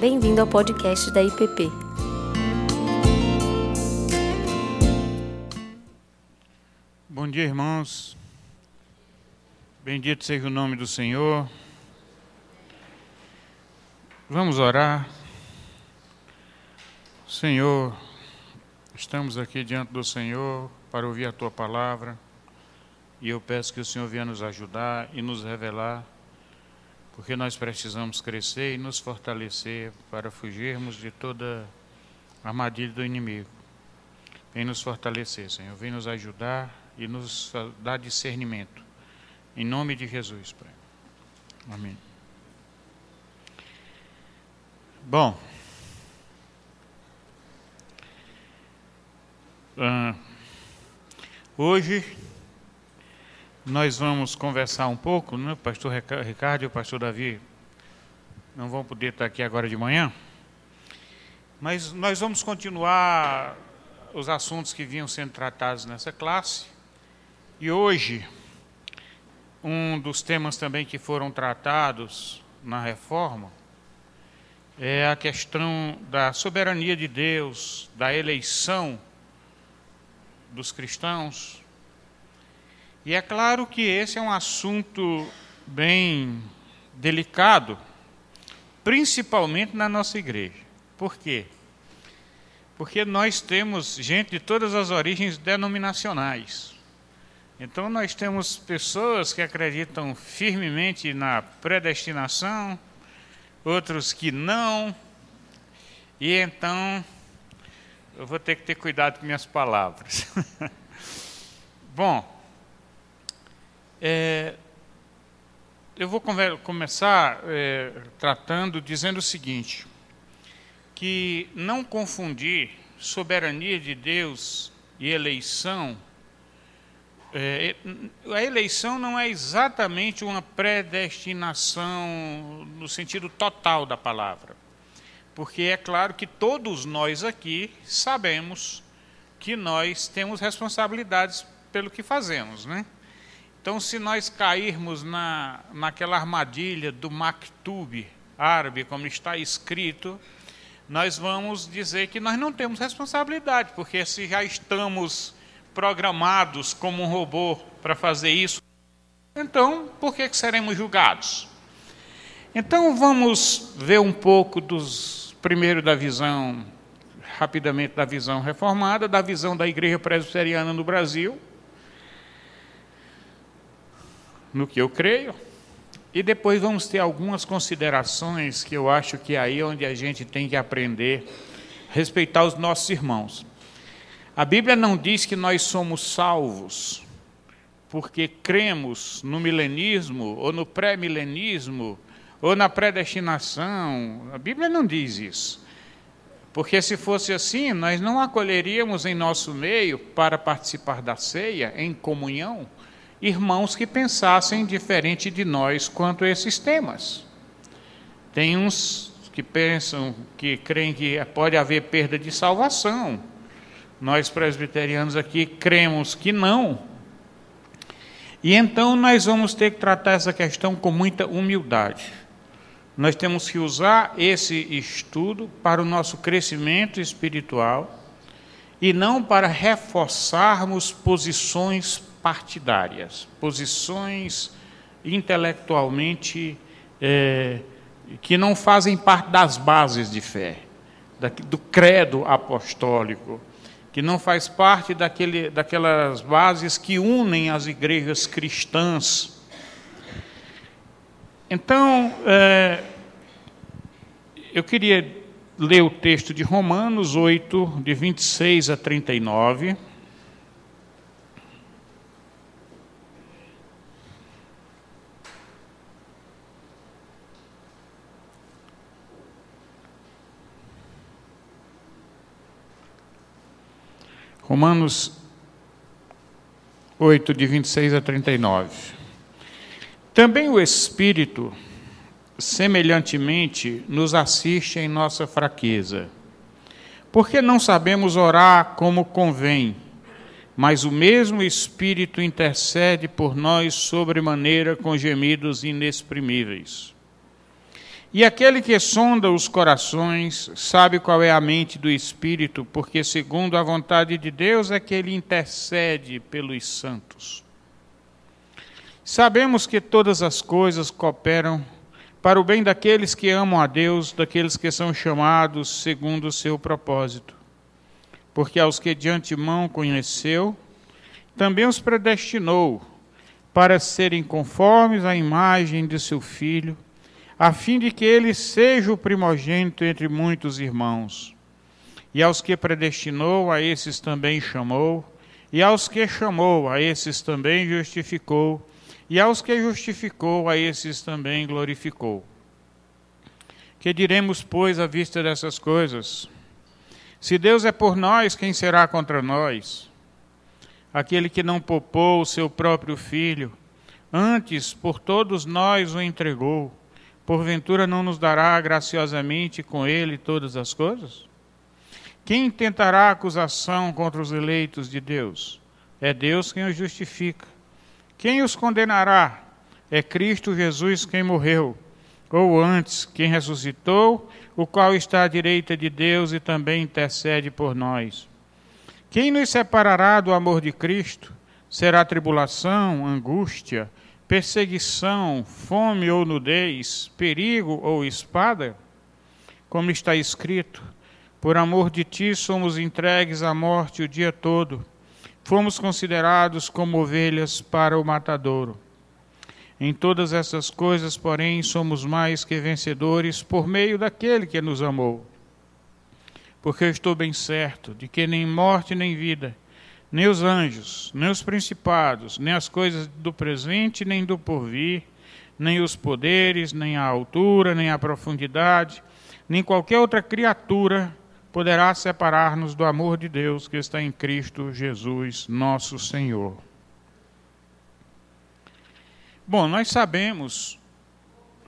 Bem-vindo ao podcast da IPP. Bom dia, irmãos. Bendito seja o nome do Senhor. Vamos orar. Senhor, estamos aqui diante do Senhor para ouvir a tua palavra e eu peço que o Senhor venha nos ajudar e nos revelar, porque nós precisamos crescer e nos fortalecer para fugirmos de toda armadilha do inimigo. Vem nos fortalecer, Senhor, vem nos ajudar e nos dar discernimento. Em nome de Jesus, Pai. Amém. Bom, uh, hoje nós vamos conversar um pouco, né? o pastor Ricardo e o pastor Davi não vão poder estar aqui agora de manhã, mas nós vamos continuar os assuntos que vinham sendo tratados nessa classe. E hoje, um dos temas também que foram tratados na reforma é a questão da soberania de Deus, da eleição dos cristãos. E é claro que esse é um assunto bem delicado, principalmente na nossa igreja. Por quê? Porque nós temos gente de todas as origens denominacionais. Então, nós temos pessoas que acreditam firmemente na predestinação, outros que não. E então, eu vou ter que ter cuidado com minhas palavras. Bom, é, eu vou começar é, tratando, dizendo o seguinte: que não confundir soberania de Deus e eleição é, a eleição não é exatamente uma predestinação no sentido total da palavra. Porque é claro que todos nós aqui sabemos que nós temos responsabilidades pelo que fazemos, né? Então, se nós cairmos na, naquela armadilha do maktub árabe, como está escrito, nós vamos dizer que nós não temos responsabilidade, porque se já estamos programados como um robô para fazer isso, então por que, que seremos julgados? Então vamos ver um pouco dos primeiro da visão rapidamente da visão reformada, da visão da igreja presbiteriana no Brasil, no que eu creio, e depois vamos ter algumas considerações que eu acho que é aí onde a gente tem que aprender respeitar os nossos irmãos. A Bíblia não diz que nós somos salvos porque cremos no milenismo ou no pré-milenismo ou na predestinação. A Bíblia não diz isso. Porque se fosse assim, nós não acolheríamos em nosso meio para participar da ceia em comunhão irmãos que pensassem diferente de nós quanto a esses temas. Tem uns que pensam, que creem que pode haver perda de salvação. Nós presbiterianos aqui cremos que não. E então nós vamos ter que tratar essa questão com muita humildade. Nós temos que usar esse estudo para o nosso crescimento espiritual e não para reforçarmos posições partidárias, posições intelectualmente é, que não fazem parte das bases de fé, do credo apostólico que não faz parte daquele, daquelas bases que unem as igrejas cristãs. Então, é, eu queria ler o texto de Romanos 8, de 26 a 39. Romanos 8, de 26 a 39. Também o Espírito, semelhantemente, nos assiste em nossa fraqueza, porque não sabemos orar como convém, mas o mesmo Espírito intercede por nós sobremaneira com gemidos inexprimíveis. E aquele que sonda os corações sabe qual é a mente do Espírito, porque, segundo a vontade de Deus, é que ele intercede pelos santos. Sabemos que todas as coisas cooperam para o bem daqueles que amam a Deus, daqueles que são chamados segundo o seu propósito. Porque aos que de antemão conheceu, também os predestinou para serem conformes à imagem de seu filho a fim de que ele seja o primogênito entre muitos irmãos. E aos que predestinou, a esses também chamou, e aos que chamou, a esses também justificou, e aos que justificou, a esses também glorificou. Que diremos, pois, à vista dessas coisas? Se Deus é por nós, quem será contra nós? Aquele que não poupou o seu próprio filho, antes por todos nós o entregou porventura não nos dará graciosamente com ele todas as coisas? Quem tentará acusação contra os eleitos de Deus? É Deus quem os justifica. Quem os condenará? É Cristo Jesus quem morreu, ou antes, quem ressuscitou, o qual está à direita de Deus e também intercede por nós. Quem nos separará do amor de Cristo? Será tribulação, angústia, perseguição, fome ou nudez, perigo ou espada? Como está escrito: Por amor de ti somos entregues à morte o dia todo, fomos considerados como ovelhas para o matadouro. Em todas essas coisas, porém, somos mais que vencedores por meio daquele que nos amou. Porque eu estou bem certo de que nem morte nem vida, nem os anjos, nem os principados, nem as coisas do presente, nem do porvir, nem os poderes, nem a altura, nem a profundidade, nem qualquer outra criatura poderá separar-nos do amor de Deus que está em Cristo Jesus, nosso Senhor. Bom, nós sabemos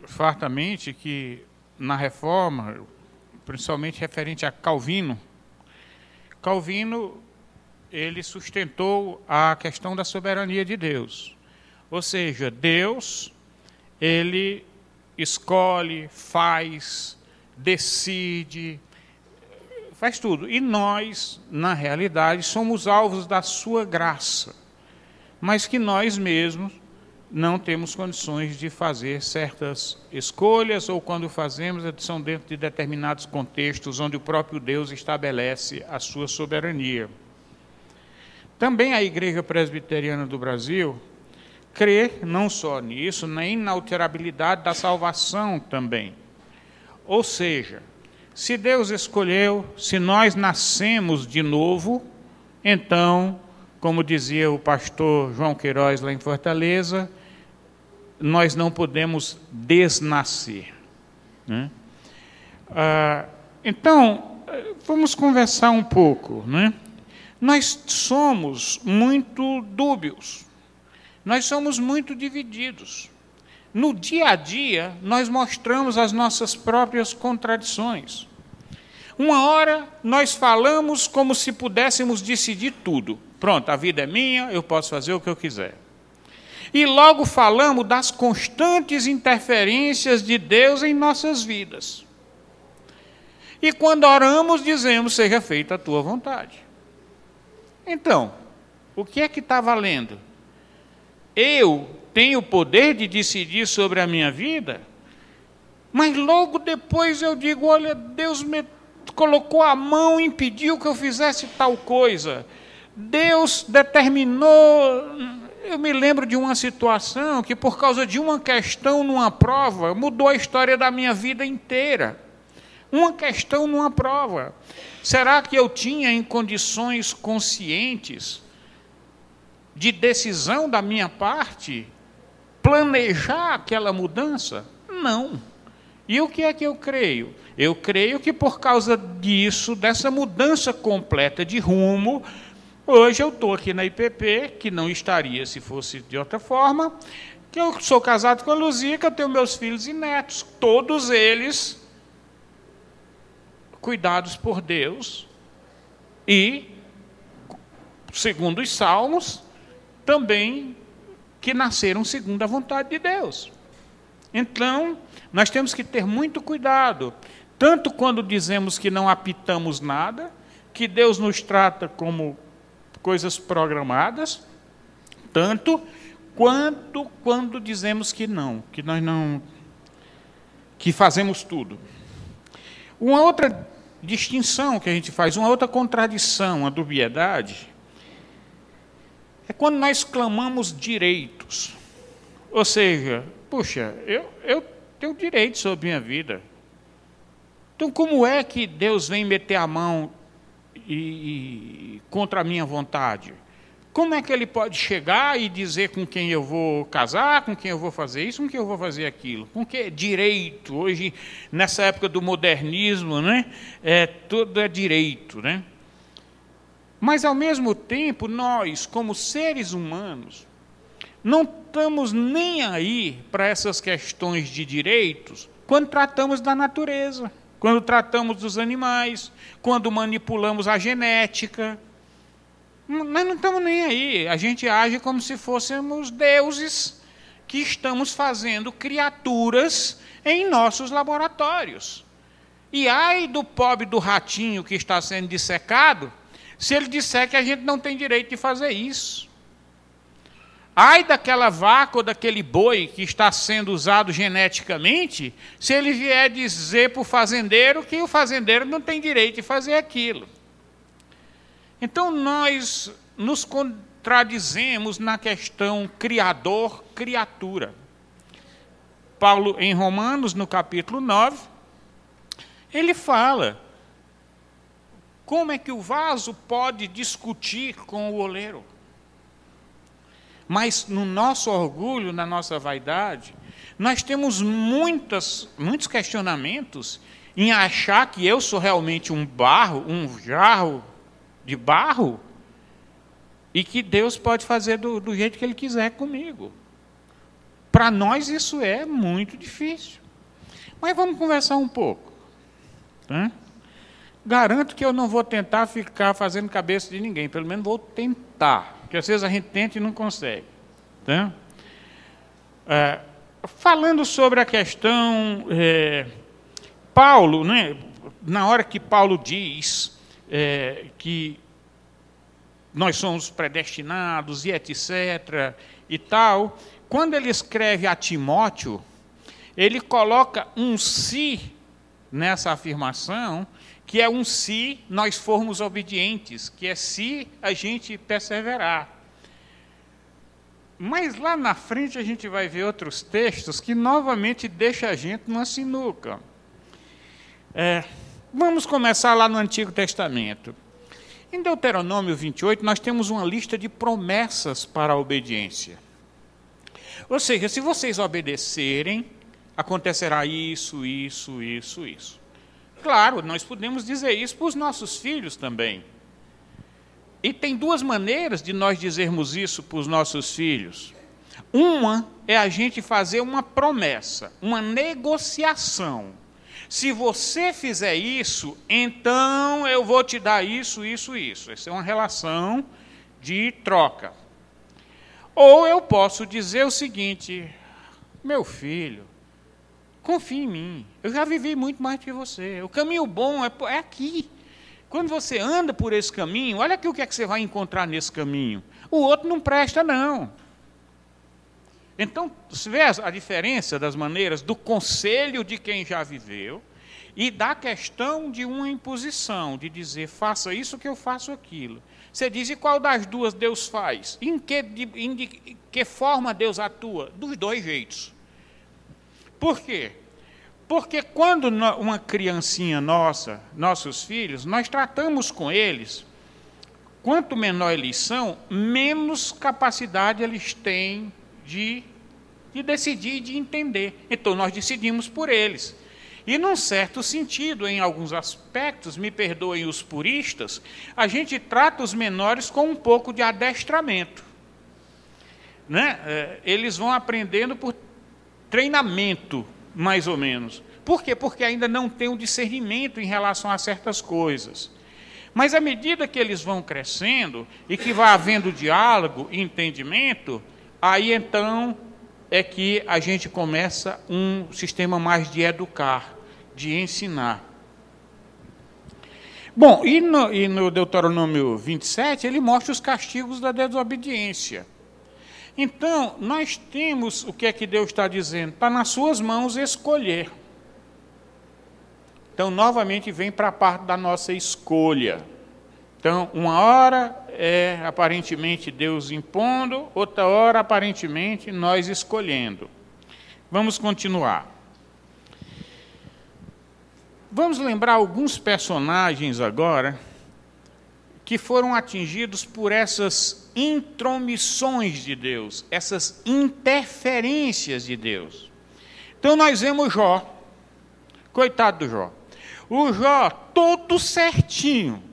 fartamente que na reforma, principalmente referente a Calvino, Calvino ele sustentou a questão da soberania de Deus. Ou seja, Deus, ele escolhe, faz, decide, faz tudo. E nós, na realidade, somos alvos da sua graça, mas que nós mesmos não temos condições de fazer certas escolhas, ou quando fazemos, são dentro de determinados contextos onde o próprio Deus estabelece a sua soberania. Também a Igreja Presbiteriana do Brasil crê não só nisso, nem na alterabilidade da salvação também. Ou seja, se Deus escolheu, se nós nascemos de novo, então, como dizia o pastor João Queiroz lá em Fortaleza, nós não podemos desnascer. Né? Ah, então, vamos conversar um pouco. Né? Nós somos muito dúbios, nós somos muito divididos. No dia a dia, nós mostramos as nossas próprias contradições. Uma hora nós falamos como se pudéssemos decidir tudo. Pronto, a vida é minha, eu posso fazer o que eu quiser. E logo falamos das constantes interferências de Deus em nossas vidas. E quando oramos, dizemos: seja feita a tua vontade. Então, o que é que está valendo? Eu tenho o poder de decidir sobre a minha vida, mas logo depois eu digo: olha, Deus me colocou a mão e impediu que eu fizesse tal coisa. Deus determinou. Eu me lembro de uma situação que, por causa de uma questão numa prova, mudou a história da minha vida inteira. Uma questão numa prova. Será que eu tinha em condições conscientes de decisão da minha parte planejar aquela mudança? Não. E o que é que eu creio? Eu creio que por causa disso, dessa mudança completa de rumo, hoje eu estou aqui na IPP, que não estaria se fosse de outra forma, que eu sou casado com a Luzia, que eu tenho meus filhos e netos, todos eles cuidados por Deus e, segundo os Salmos, também que nasceram segundo a vontade de Deus. Então, nós temos que ter muito cuidado, tanto quando dizemos que não apitamos nada, que Deus nos trata como coisas programadas, tanto quanto quando dizemos que não, que nós não que fazemos tudo. Uma outra distinção que a gente faz, uma outra contradição, uma dubiedade, é quando nós clamamos direitos. Ou seja, puxa, eu, eu tenho direito sobre minha vida. Então, como é que Deus vem meter a mão e, e, contra a minha vontade? Como é que ele pode chegar e dizer com quem eu vou casar, com quem eu vou fazer isso, com quem eu vou fazer aquilo? Com que direito? Hoje, nessa época do modernismo, né, é, tudo é direito. Né? Mas, ao mesmo tempo, nós, como seres humanos, não estamos nem aí para essas questões de direitos quando tratamos da natureza, quando tratamos dos animais, quando manipulamos a genética nós não estamos nem aí. A gente age como se fôssemos deuses que estamos fazendo criaturas em nossos laboratórios. E ai do pobre do ratinho que está sendo dissecado, se ele disser que a gente não tem direito de fazer isso. Ai daquela vaca ou daquele boi que está sendo usado geneticamente, se ele vier dizer para o fazendeiro que o fazendeiro não tem direito de fazer aquilo. Então nós nos contradizemos na questão criador-criatura. Paulo, em Romanos, no capítulo 9, ele fala como é que o vaso pode discutir com o oleiro. Mas no nosso orgulho, na nossa vaidade, nós temos muitas, muitos questionamentos em achar que eu sou realmente um barro, um jarro de barro e que Deus pode fazer do, do jeito que Ele quiser comigo. Para nós isso é muito difícil. Mas vamos conversar um pouco. Tá? Garanto que eu não vou tentar ficar fazendo cabeça de ninguém, pelo menos vou tentar, porque às vezes a gente tenta e não consegue. Tá? É, falando sobre a questão, é, Paulo, né, na hora que Paulo diz é, que nós somos predestinados e etc. e tal. Quando ele escreve a Timóteo, ele coloca um se nessa afirmação, que é um se nós formos obedientes, que é se a gente perseverar. Mas lá na frente a gente vai ver outros textos que novamente deixam a gente numa sinuca. É, Vamos começar lá no Antigo Testamento. Em Deuteronômio 28, nós temos uma lista de promessas para a obediência. Ou seja, se vocês obedecerem, acontecerá isso, isso, isso, isso. Claro, nós podemos dizer isso para os nossos filhos também. E tem duas maneiras de nós dizermos isso para os nossos filhos. Uma é a gente fazer uma promessa, uma negociação. Se você fizer isso, então eu vou te dar isso, isso, isso. Essa é uma relação de troca. Ou eu posso dizer o seguinte: meu filho, confie em mim. Eu já vivi muito mais que você. O caminho bom é, é aqui. Quando você anda por esse caminho, olha aqui o que é que você vai encontrar nesse caminho. O outro não presta, não. Então, você vê a diferença das maneiras do conselho de quem já viveu e da questão de uma imposição, de dizer, faça isso que eu faço aquilo. Você diz, e qual das duas Deus faz? Em que, em de, que forma Deus atua? Dos dois jeitos. Por quê? Porque quando uma criancinha nossa, nossos filhos, nós tratamos com eles, quanto menor eles são, menos capacidade eles têm de de decidir de entender. Então nós decidimos por eles. E num certo sentido, em alguns aspectos, me perdoem os puristas, a gente trata os menores com um pouco de adestramento. Né? É, eles vão aprendendo por treinamento, mais ou menos. Por quê? Porque ainda não tem um discernimento em relação a certas coisas. Mas à medida que eles vão crescendo e que vai havendo diálogo e entendimento, aí então é que a gente começa um sistema mais de educar, de ensinar. Bom, e no, e no Deuteronômio 27, ele mostra os castigos da desobediência. Então, nós temos o que é que Deus está dizendo? Está nas suas mãos escolher. Então, novamente, vem para a parte da nossa escolha. Então, uma hora é aparentemente Deus impondo, outra hora, aparentemente, nós escolhendo. Vamos continuar. Vamos lembrar alguns personagens agora que foram atingidos por essas intromissões de Deus, essas interferências de Deus. Então nós vemos Jó, coitado do Jó. O Jó todo certinho.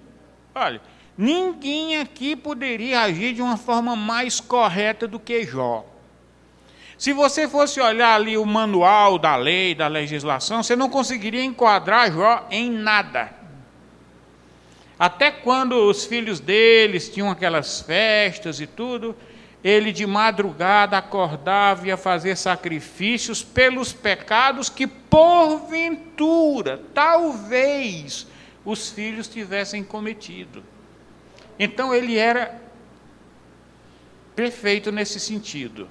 Olha, ninguém aqui poderia agir de uma forma mais correta do que Jó. Se você fosse olhar ali o manual da lei, da legislação, você não conseguiria enquadrar Jó em nada. Até quando os filhos deles tinham aquelas festas e tudo, ele de madrugada acordava e ia fazer sacrifícios pelos pecados que, porventura, talvez, os filhos tivessem cometido. Então ele era perfeito nesse sentido.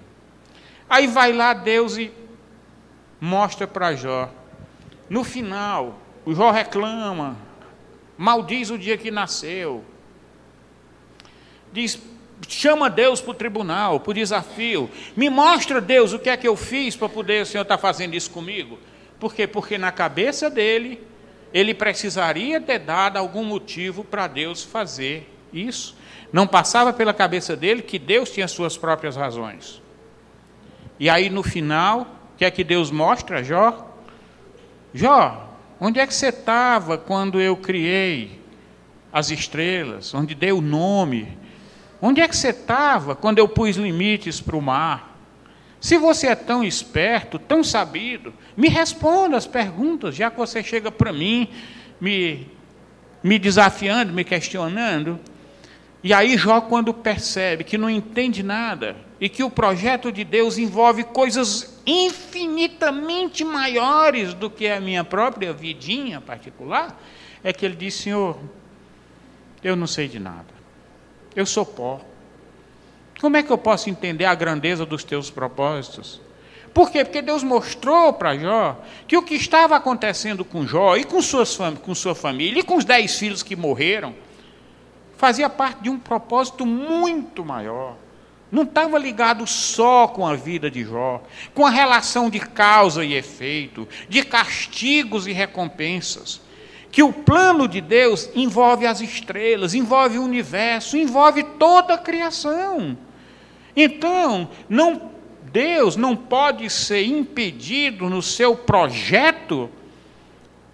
Aí vai lá Deus e mostra para Jó. No final, o Jó reclama, maldiz o dia que nasceu. Diz, chama Deus para o tribunal, para o desafio. Me mostra, Deus, o que é que eu fiz para poder o Senhor estar tá fazendo isso comigo. Por quê? Porque na cabeça dele, ele precisaria ter dado algum motivo para Deus fazer isso. Não passava pela cabeça dele que Deus tinha suas próprias razões. E aí no final, o que é que Deus mostra, Jó? Jó, onde é que você estava quando eu criei as estrelas? Onde dei o nome? Onde é que você estava quando eu pus limites para o mar? Se você é tão esperto, tão sabido, me responda as perguntas, já que você chega para mim me, me desafiando, me questionando. E aí Jó, quando percebe que não entende nada, e que o projeto de Deus envolve coisas infinitamente maiores do que a minha própria vidinha particular, é que ele diz: Senhor, eu não sei de nada, eu sou pó. Como é que eu posso entender a grandeza dos teus propósitos? Por quê? Porque Deus mostrou para Jó que o que estava acontecendo com Jó e com, suas, com sua família e com os dez filhos que morreram fazia parte de um propósito muito maior não estava ligado só com a vida de Jó, com a relação de causa e efeito, de castigos e recompensas. Que o plano de Deus envolve as estrelas, envolve o universo, envolve toda a criação. Então, não, Deus não pode ser impedido no seu projeto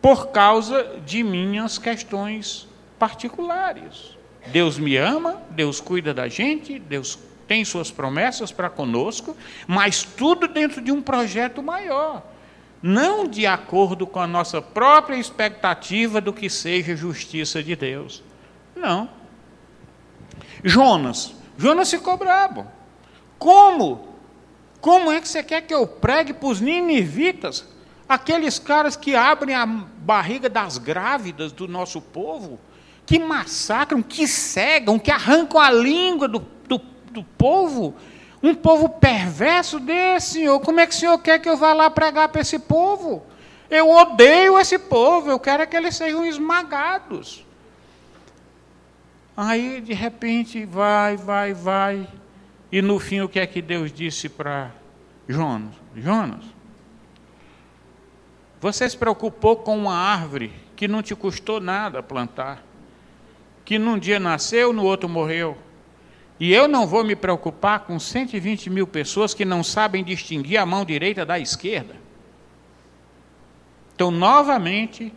por causa de minhas questões particulares. Deus me ama, Deus cuida da gente, Deus tem suas promessas para conosco, mas tudo dentro de um projeto maior. Não de acordo com a nossa própria expectativa do que seja justiça de Deus. Não. Jonas. Jonas ficou brabo. Como? Como é que você quer que eu pregue para os ninivitas? Aqueles caras que abrem a barriga das grávidas do nosso povo, que massacram, que cegam, que arrancam a língua do do povo, um povo perverso desse, Senhor. Como é que o Senhor quer que eu vá lá pregar para esse povo? Eu odeio esse povo, eu quero que eles sejam esmagados. Aí, de repente, vai, vai, vai. E no fim, o que é que Deus disse para Jonas? Jonas, você se preocupou com uma árvore que não te custou nada plantar, que num dia nasceu, no outro morreu. E eu não vou me preocupar com 120 mil pessoas que não sabem distinguir a mão direita da esquerda. Então, novamente,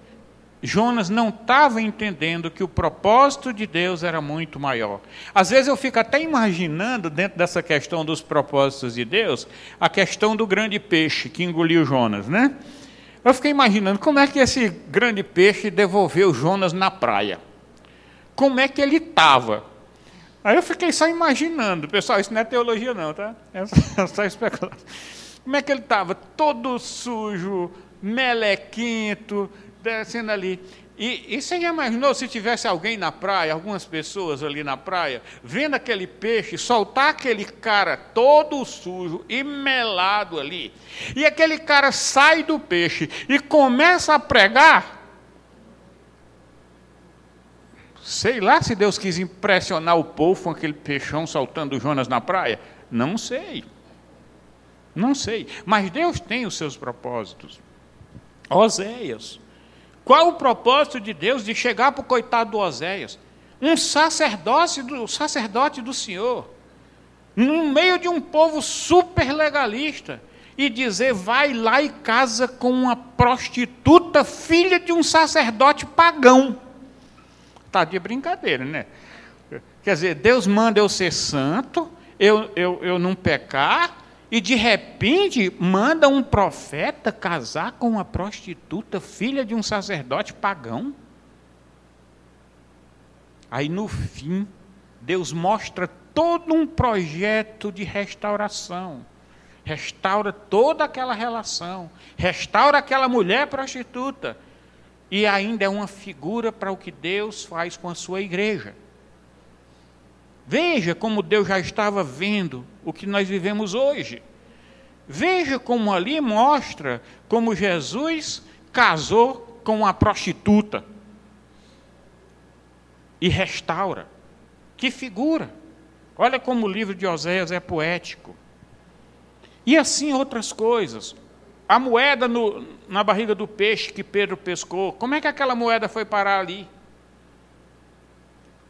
Jonas não estava entendendo que o propósito de Deus era muito maior. Às vezes eu fico até imaginando, dentro dessa questão dos propósitos de Deus, a questão do grande peixe que engoliu Jonas, né? Eu fiquei imaginando como é que esse grande peixe devolveu Jonas na praia. Como é que ele estava? Aí eu fiquei só imaginando, pessoal, isso não é teologia não, tá? É só, é especulação. Como é que ele estava? Todo sujo, melequento, descendo ali. E, e você já imaginou se tivesse alguém na praia, algumas pessoas ali na praia, vendo aquele peixe, soltar aquele cara todo sujo e melado ali, e aquele cara sai do peixe e começa a pregar? Sei lá se Deus quis impressionar o povo com aquele peixão soltando Jonas na praia. Não sei. Não sei. Mas Deus tem os seus propósitos. Oséias qual o propósito de Deus de chegar para o coitado do Oséias? Um sacerdote do, sacerdote do Senhor, no meio de um povo super legalista, e dizer: vai lá e casa com uma prostituta, filha de um sacerdote pagão. Está de brincadeira, né? Quer dizer, Deus manda eu ser santo, eu, eu, eu não pecar, e de repente manda um profeta casar com uma prostituta, filha de um sacerdote pagão. Aí no fim, Deus mostra todo um projeto de restauração. Restaura toda aquela relação, restaura aquela mulher prostituta. E ainda é uma figura para o que Deus faz com a sua igreja. Veja como Deus já estava vendo o que nós vivemos hoje. Veja como ali mostra como Jesus casou com uma prostituta e restaura. Que figura! Olha como o livro de Oséias é poético. E assim outras coisas. A moeda no, na barriga do peixe que Pedro pescou, como é que aquela moeda foi parar ali?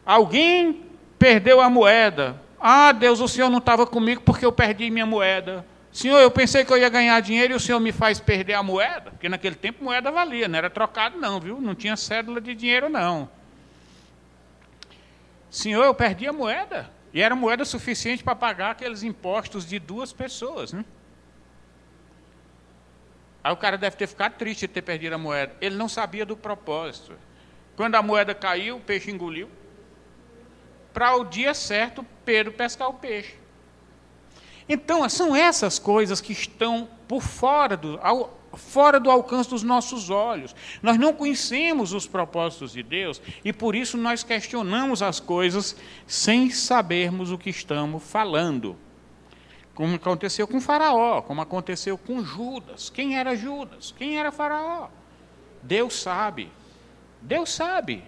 Alguém perdeu a moeda. Ah, Deus, o Senhor não estava comigo porque eu perdi minha moeda. Senhor, eu pensei que eu ia ganhar dinheiro e o Senhor me faz perder a moeda, porque naquele tempo moeda valia, não era trocado não, viu? Não tinha cédula de dinheiro não. Senhor, eu perdi a moeda. E era moeda suficiente para pagar aqueles impostos de duas pessoas. Né? Aí o cara deve ter ficado triste de ter perdido a moeda. Ele não sabia do propósito. Quando a moeda caiu, o peixe engoliu para o dia certo Pedro pescar o peixe. Então, são essas coisas que estão por fora do, ao, fora do alcance dos nossos olhos. Nós não conhecemos os propósitos de Deus e por isso nós questionamos as coisas sem sabermos o que estamos falando. Como aconteceu com Faraó, como aconteceu com Judas. Quem era Judas? Quem era Faraó? Deus sabe. Deus sabe.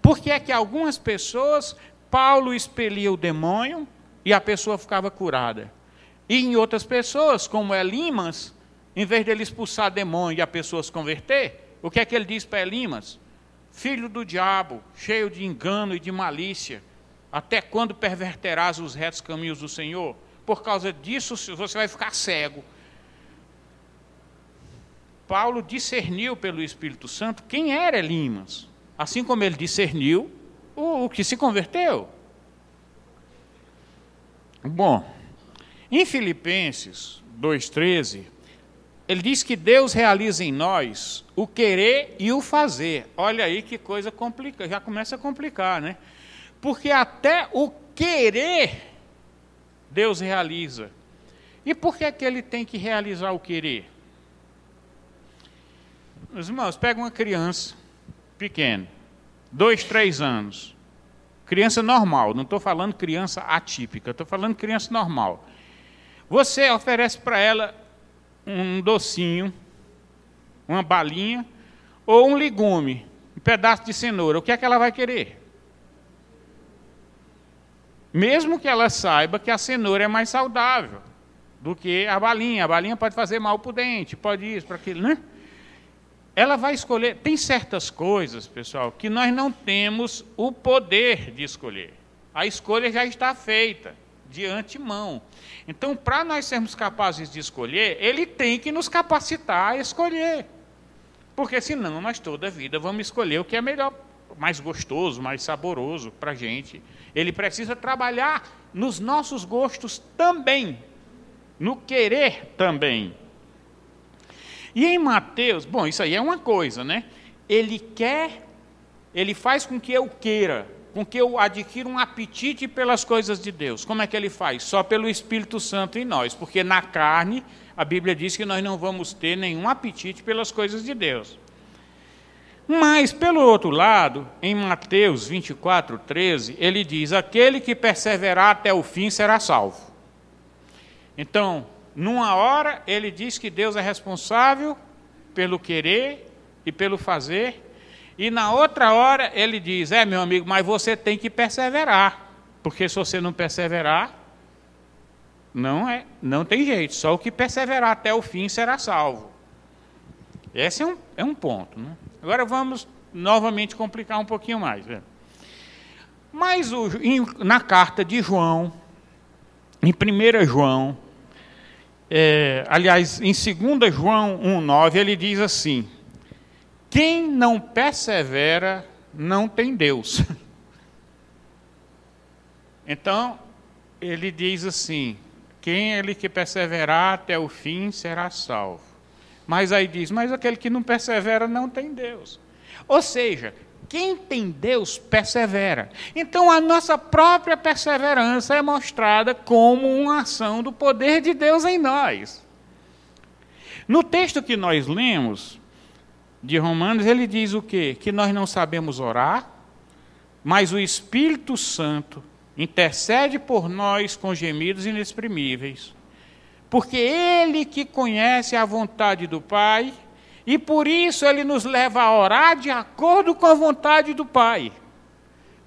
Porque é que algumas pessoas Paulo expelia o demônio e a pessoa ficava curada. E em outras pessoas, como Elimas, em vez de ele expulsar demônio e a pessoa se converter, o que é que ele diz para Elimas? Filho do diabo, cheio de engano e de malícia, até quando perverterás os retos caminhos do Senhor? Por causa disso você vai ficar cego. Paulo discerniu pelo Espírito Santo quem era Elimas. Assim como ele discerniu o, o que se converteu. Bom, em Filipenses 2,13, ele diz que Deus realiza em nós o querer e o fazer. Olha aí que coisa complica, já começa a complicar, né? Porque até o querer Deus realiza. E por que, é que ele tem que realizar o querer? Meus irmãos, pega uma criança pequena, dois, três anos. Criança normal, não estou falando criança atípica, estou falando criança normal. Você oferece para ela um docinho, uma balinha, ou um legume, um pedaço de cenoura. O que é que ela vai querer? Mesmo que ela saiba que a cenoura é mais saudável do que a balinha. A balinha pode fazer mal para o dente, pode isso, para aquilo, né? Ela vai escolher. Tem certas coisas, pessoal, que nós não temos o poder de escolher. A escolha já está feita de antemão. Então, para nós sermos capazes de escolher, ele tem que nos capacitar a escolher. Porque senão nós toda a vida vamos escolher o que é melhor, mais gostoso, mais saboroso para a gente. Ele precisa trabalhar nos nossos gostos também, no querer também. E em Mateus, bom, isso aí é uma coisa, né? Ele quer, ele faz com que eu queira, com que eu adquira um apetite pelas coisas de Deus. Como é que ele faz? Só pelo Espírito Santo em nós, porque na carne a Bíblia diz que nós não vamos ter nenhum apetite pelas coisas de Deus. Mas, pelo outro lado, em Mateus 24, 13, ele diz: Aquele que perseverar até o fim será salvo. Então, numa hora, ele diz que Deus é responsável pelo querer e pelo fazer, e na outra hora, ele diz: É, meu amigo, mas você tem que perseverar, porque se você não perseverar, não é, não tem jeito. Só o que perseverar até o fim será salvo. Esse é um, é um ponto. Né? Agora vamos novamente complicar um pouquinho mais. Né? Mas o, em, na carta de João, em 1 João, é, aliás, em 2 João 1,9, ele diz assim: Quem não persevera não tem Deus. Então, ele diz assim: Quem é ele que perseverar até o fim será salvo. Mas aí diz: Mas aquele que não persevera não tem Deus. Ou seja, quem tem Deus persevera. Então a nossa própria perseverança é mostrada como uma ação do poder de Deus em nós. No texto que nós lemos de Romanos, ele diz o quê? Que nós não sabemos orar, mas o Espírito Santo intercede por nós com gemidos inexprimíveis porque Ele que conhece a vontade do Pai, e por isso Ele nos leva a orar de acordo com a vontade do Pai.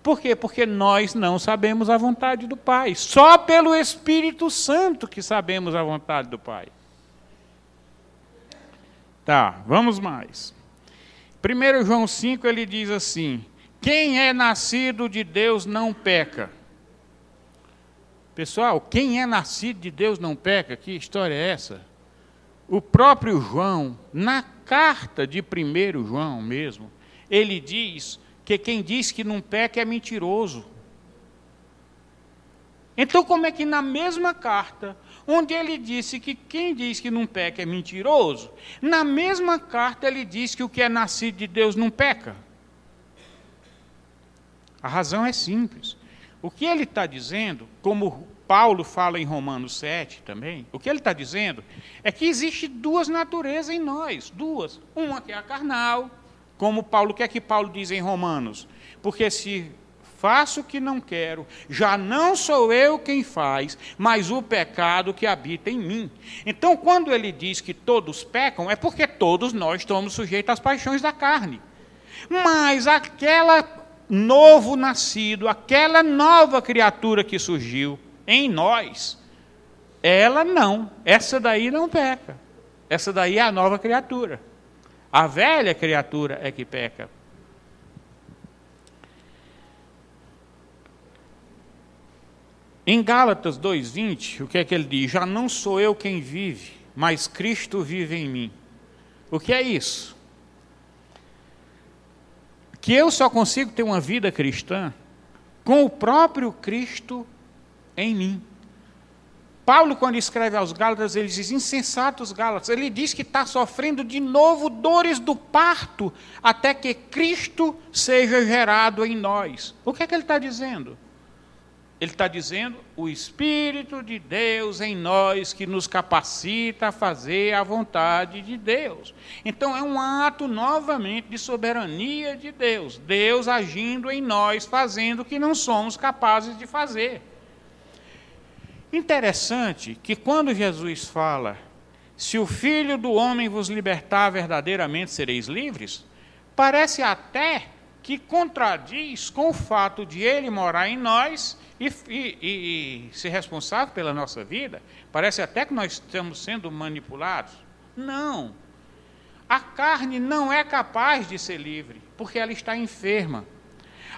Por quê? Porque nós não sabemos a vontade do Pai. Só pelo Espírito Santo que sabemos a vontade do Pai. Tá, vamos mais. 1 João 5 ele diz assim: Quem é nascido de Deus não peca. Pessoal, quem é nascido de Deus não peca. Que história é essa? O próprio João, na carta de 1 João mesmo, ele diz que quem diz que não peca é mentiroso. Então, como é que na mesma carta, onde ele disse que quem diz que não peca é mentiroso, na mesma carta ele diz que o que é nascido de Deus não peca? A razão é simples. O que ele está dizendo, como Paulo fala em Romanos 7 também, o que ele está dizendo é que existe duas naturezas em nós, duas. Uma que é a carnal, como Paulo, o que é que Paulo diz em Romanos? Porque se faço o que não quero, já não sou eu quem faz, mas o pecado que habita em mim. Então, quando ele diz que todos pecam, é porque todos nós estamos sujeitos às paixões da carne. Mas aquela novo nascido, aquela nova criatura que surgiu em nós, ela não, essa daí não peca. Essa daí é a nova criatura. A velha criatura é que peca. Em Gálatas 2:20, o que é que ele diz? Já não sou eu quem vive, mas Cristo vive em mim. O que é isso? que eu só consigo ter uma vida cristã com o próprio Cristo em mim. Paulo, quando escreve aos Gálatas, ele diz: insensatos Gálatas. Ele diz que está sofrendo de novo dores do parto, até que Cristo seja gerado em nós. O que é que ele está dizendo? Ele está dizendo o Espírito de Deus em nós que nos capacita a fazer a vontade de Deus. Então é um ato novamente de soberania de Deus. Deus agindo em nós, fazendo o que não somos capazes de fazer. Interessante que quando Jesus fala, se o Filho do homem vos libertar, verdadeiramente sereis livres, parece até que contradiz com o fato de ele morar em nós e, e, e, ser responsável pela nossa vida. Parece até que nós estamos sendo manipulados. Não. A carne não é capaz de ser livre, porque ela está enferma.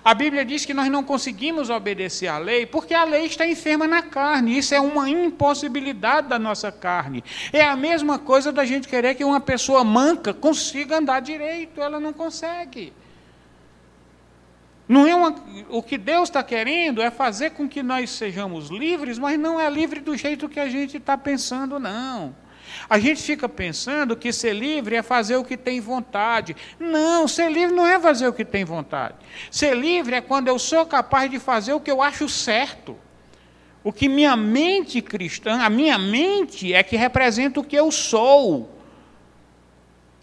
A Bíblia diz que nós não conseguimos obedecer à lei porque a lei está enferma na carne. Isso é uma impossibilidade da nossa carne. É a mesma coisa da gente querer que uma pessoa manca consiga andar direito. Ela não consegue. Não é uma, o que Deus está querendo é fazer com que nós sejamos livres, mas não é livre do jeito que a gente está pensando, não. A gente fica pensando que ser livre é fazer o que tem vontade. Não, ser livre não é fazer o que tem vontade. Ser livre é quando eu sou capaz de fazer o que eu acho certo. O que minha mente cristã, a minha mente é que representa o que eu sou.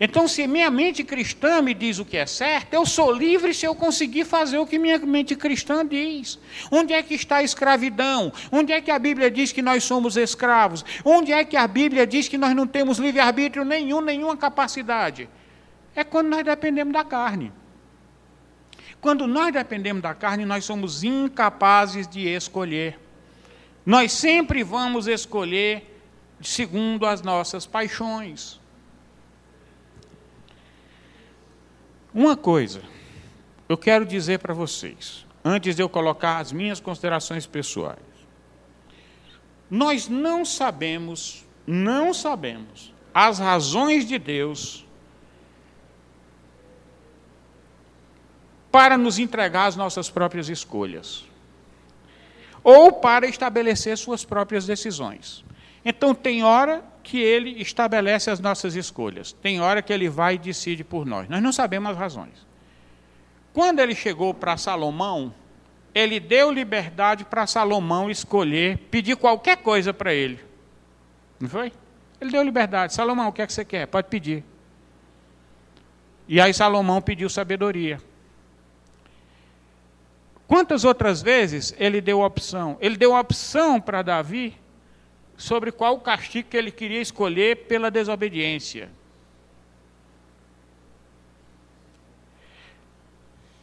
Então, se minha mente cristã me diz o que é certo, eu sou livre se eu conseguir fazer o que minha mente cristã diz. Onde é que está a escravidão? Onde é que a Bíblia diz que nós somos escravos? Onde é que a Bíblia diz que nós não temos livre-arbítrio nenhum, nenhuma capacidade? É quando nós dependemos da carne. Quando nós dependemos da carne, nós somos incapazes de escolher. Nós sempre vamos escolher segundo as nossas paixões. Uma coisa, eu quero dizer para vocês, antes de eu colocar as minhas considerações pessoais. Nós não sabemos, não sabemos as razões de Deus para nos entregar as nossas próprias escolhas, ou para estabelecer suas próprias decisões. Então, tem hora que ele estabelece as nossas escolhas, tem hora que ele vai e decide por nós. Nós não sabemos as razões. Quando ele chegou para Salomão, ele deu liberdade para Salomão escolher, pedir qualquer coisa para ele. Não foi? Ele deu liberdade. Salomão, o que é que você quer? Pode pedir. E aí Salomão pediu sabedoria. Quantas outras vezes ele deu opção? Ele deu opção para Davi sobre qual castigo que ele queria escolher pela desobediência.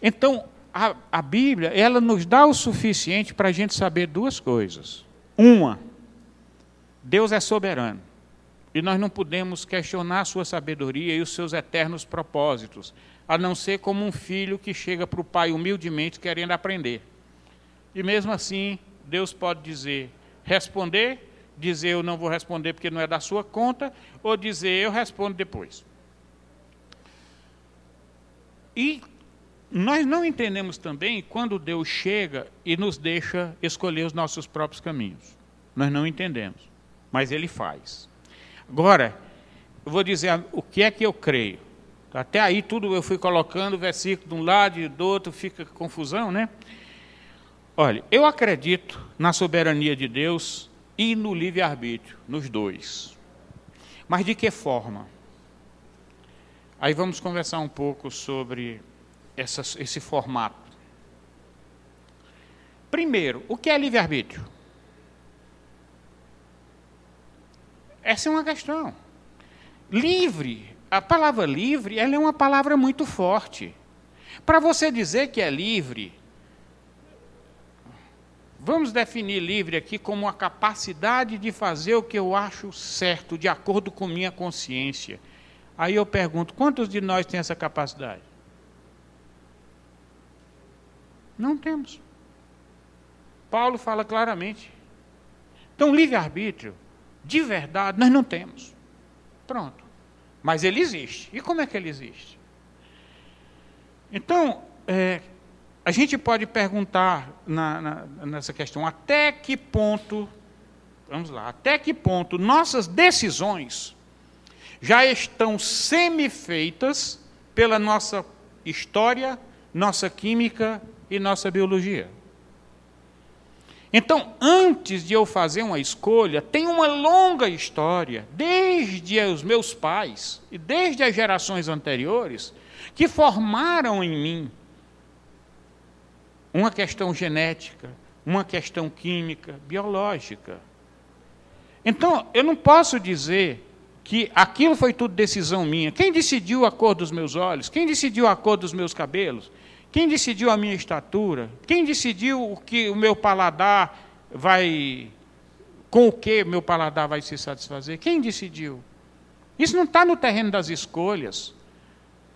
Então, a, a Bíblia, ela nos dá o suficiente para a gente saber duas coisas. Uma, Deus é soberano. E nós não podemos questionar a sua sabedoria e os seus eternos propósitos, a não ser como um filho que chega para o pai humildemente querendo aprender. E mesmo assim, Deus pode dizer, responder dizer eu não vou responder porque não é da sua conta, ou dizer eu respondo depois. E nós não entendemos também quando Deus chega e nos deixa escolher os nossos próprios caminhos. Nós não entendemos, mas Ele faz. Agora, eu vou dizer o que é que eu creio. Até aí tudo eu fui colocando versículo de um lado e do outro, fica confusão, né? Olha, eu acredito na soberania de Deus e no livre-arbítrio, nos dois. Mas de que forma? Aí vamos conversar um pouco sobre essa, esse formato. Primeiro, o que é livre-arbítrio? Essa é uma questão. Livre, a palavra livre, ela é uma palavra muito forte. Para você dizer que é livre, Vamos definir livre aqui como a capacidade de fazer o que eu acho certo, de acordo com minha consciência. Aí eu pergunto: quantos de nós têm essa capacidade? Não temos. Paulo fala claramente. Então, livre-arbítrio, de verdade, nós não temos. Pronto. Mas ele existe. E como é que ele existe? Então, é, a gente pode perguntar na, na, nessa questão até que ponto, vamos lá, até que ponto nossas decisões já estão semi-feitas pela nossa história, nossa química e nossa biologia. Então, antes de eu fazer uma escolha, tem uma longa história, desde os meus pais e desde as gerações anteriores, que formaram em mim uma questão genética, uma questão química, biológica. Então, eu não posso dizer que aquilo foi tudo decisão minha. Quem decidiu a cor dos meus olhos? Quem decidiu a cor dos meus cabelos? Quem decidiu a minha estatura? Quem decidiu o que o meu paladar vai. com o que meu paladar vai se satisfazer? Quem decidiu? Isso não está no terreno das escolhas.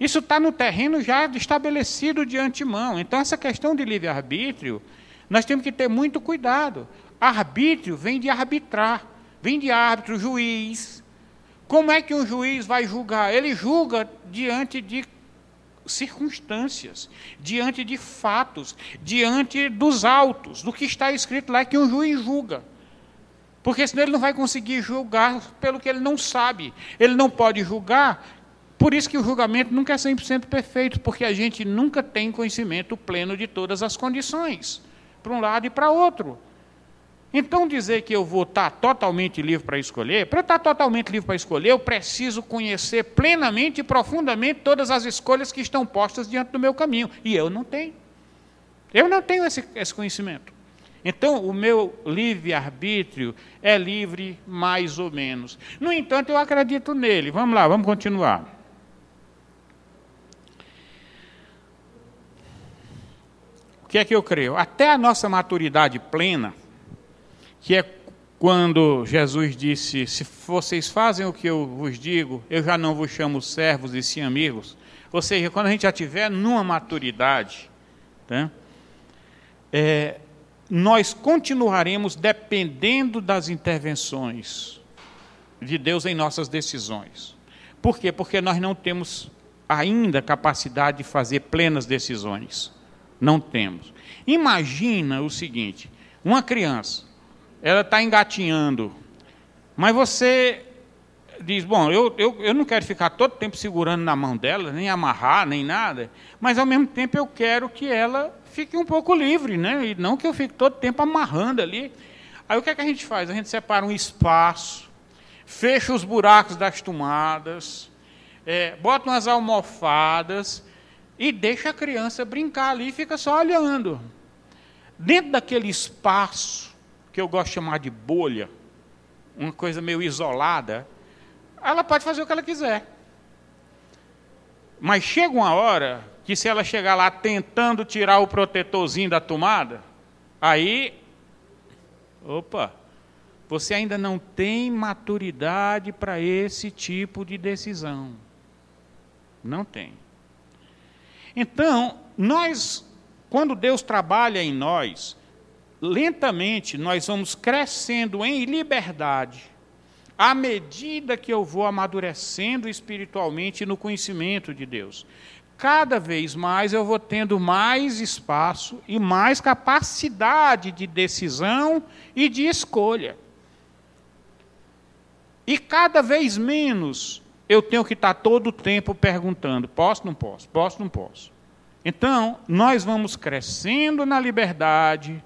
Isso está no terreno já estabelecido de antemão. Então, essa questão de livre-arbítrio, nós temos que ter muito cuidado. Arbítrio vem de arbitrar, vem de árbitro, juiz. Como é que um juiz vai julgar? Ele julga diante de circunstâncias, diante de fatos, diante dos autos, do que está escrito lá que um juiz julga. Porque senão ele não vai conseguir julgar pelo que ele não sabe. Ele não pode julgar por isso que o julgamento nunca é 100% perfeito, porque a gente nunca tem conhecimento pleno de todas as condições, para um lado e para outro. Então, dizer que eu vou estar totalmente livre para escolher, para eu estar totalmente livre para escolher, eu preciso conhecer plenamente e profundamente todas as escolhas que estão postas diante do meu caminho. E eu não tenho. Eu não tenho esse, esse conhecimento. Então, o meu livre-arbítrio é livre mais ou menos. No entanto, eu acredito nele. Vamos lá, vamos continuar. Que é que eu creio? Até a nossa maturidade plena, que é quando Jesus disse: Se vocês fazem o que eu vos digo, eu já não vos chamo servos e sim amigos. Ou seja, quando a gente já estiver numa maturidade, tá? é, nós continuaremos dependendo das intervenções de Deus em nossas decisões. Por quê? Porque nós não temos ainda capacidade de fazer plenas decisões. Não temos. Imagina o seguinte: uma criança, ela está engatinhando, mas você diz: Bom, eu, eu, eu não quero ficar todo tempo segurando na mão dela, nem amarrar, nem nada, mas ao mesmo tempo eu quero que ela fique um pouco livre, né? E não que eu fique todo tempo amarrando ali. Aí o que, é que a gente faz? A gente separa um espaço, fecha os buracos das tomadas, é, bota umas almofadas e deixa a criança brincar ali e fica só olhando. Dentro daquele espaço, que eu gosto de chamar de bolha, uma coisa meio isolada, ela pode fazer o que ela quiser. Mas chega uma hora que se ela chegar lá tentando tirar o protetorzinho da tomada, aí, opa, você ainda não tem maturidade para esse tipo de decisão. Não tem. Então, nós, quando Deus trabalha em nós, lentamente nós vamos crescendo em liberdade, à medida que eu vou amadurecendo espiritualmente no conhecimento de Deus cada vez mais eu vou tendo mais espaço e mais capacidade de decisão e de escolha. E cada vez menos eu tenho que estar todo o tempo perguntando: posso, não posso, posso, não posso. Então, nós vamos crescendo na liberdade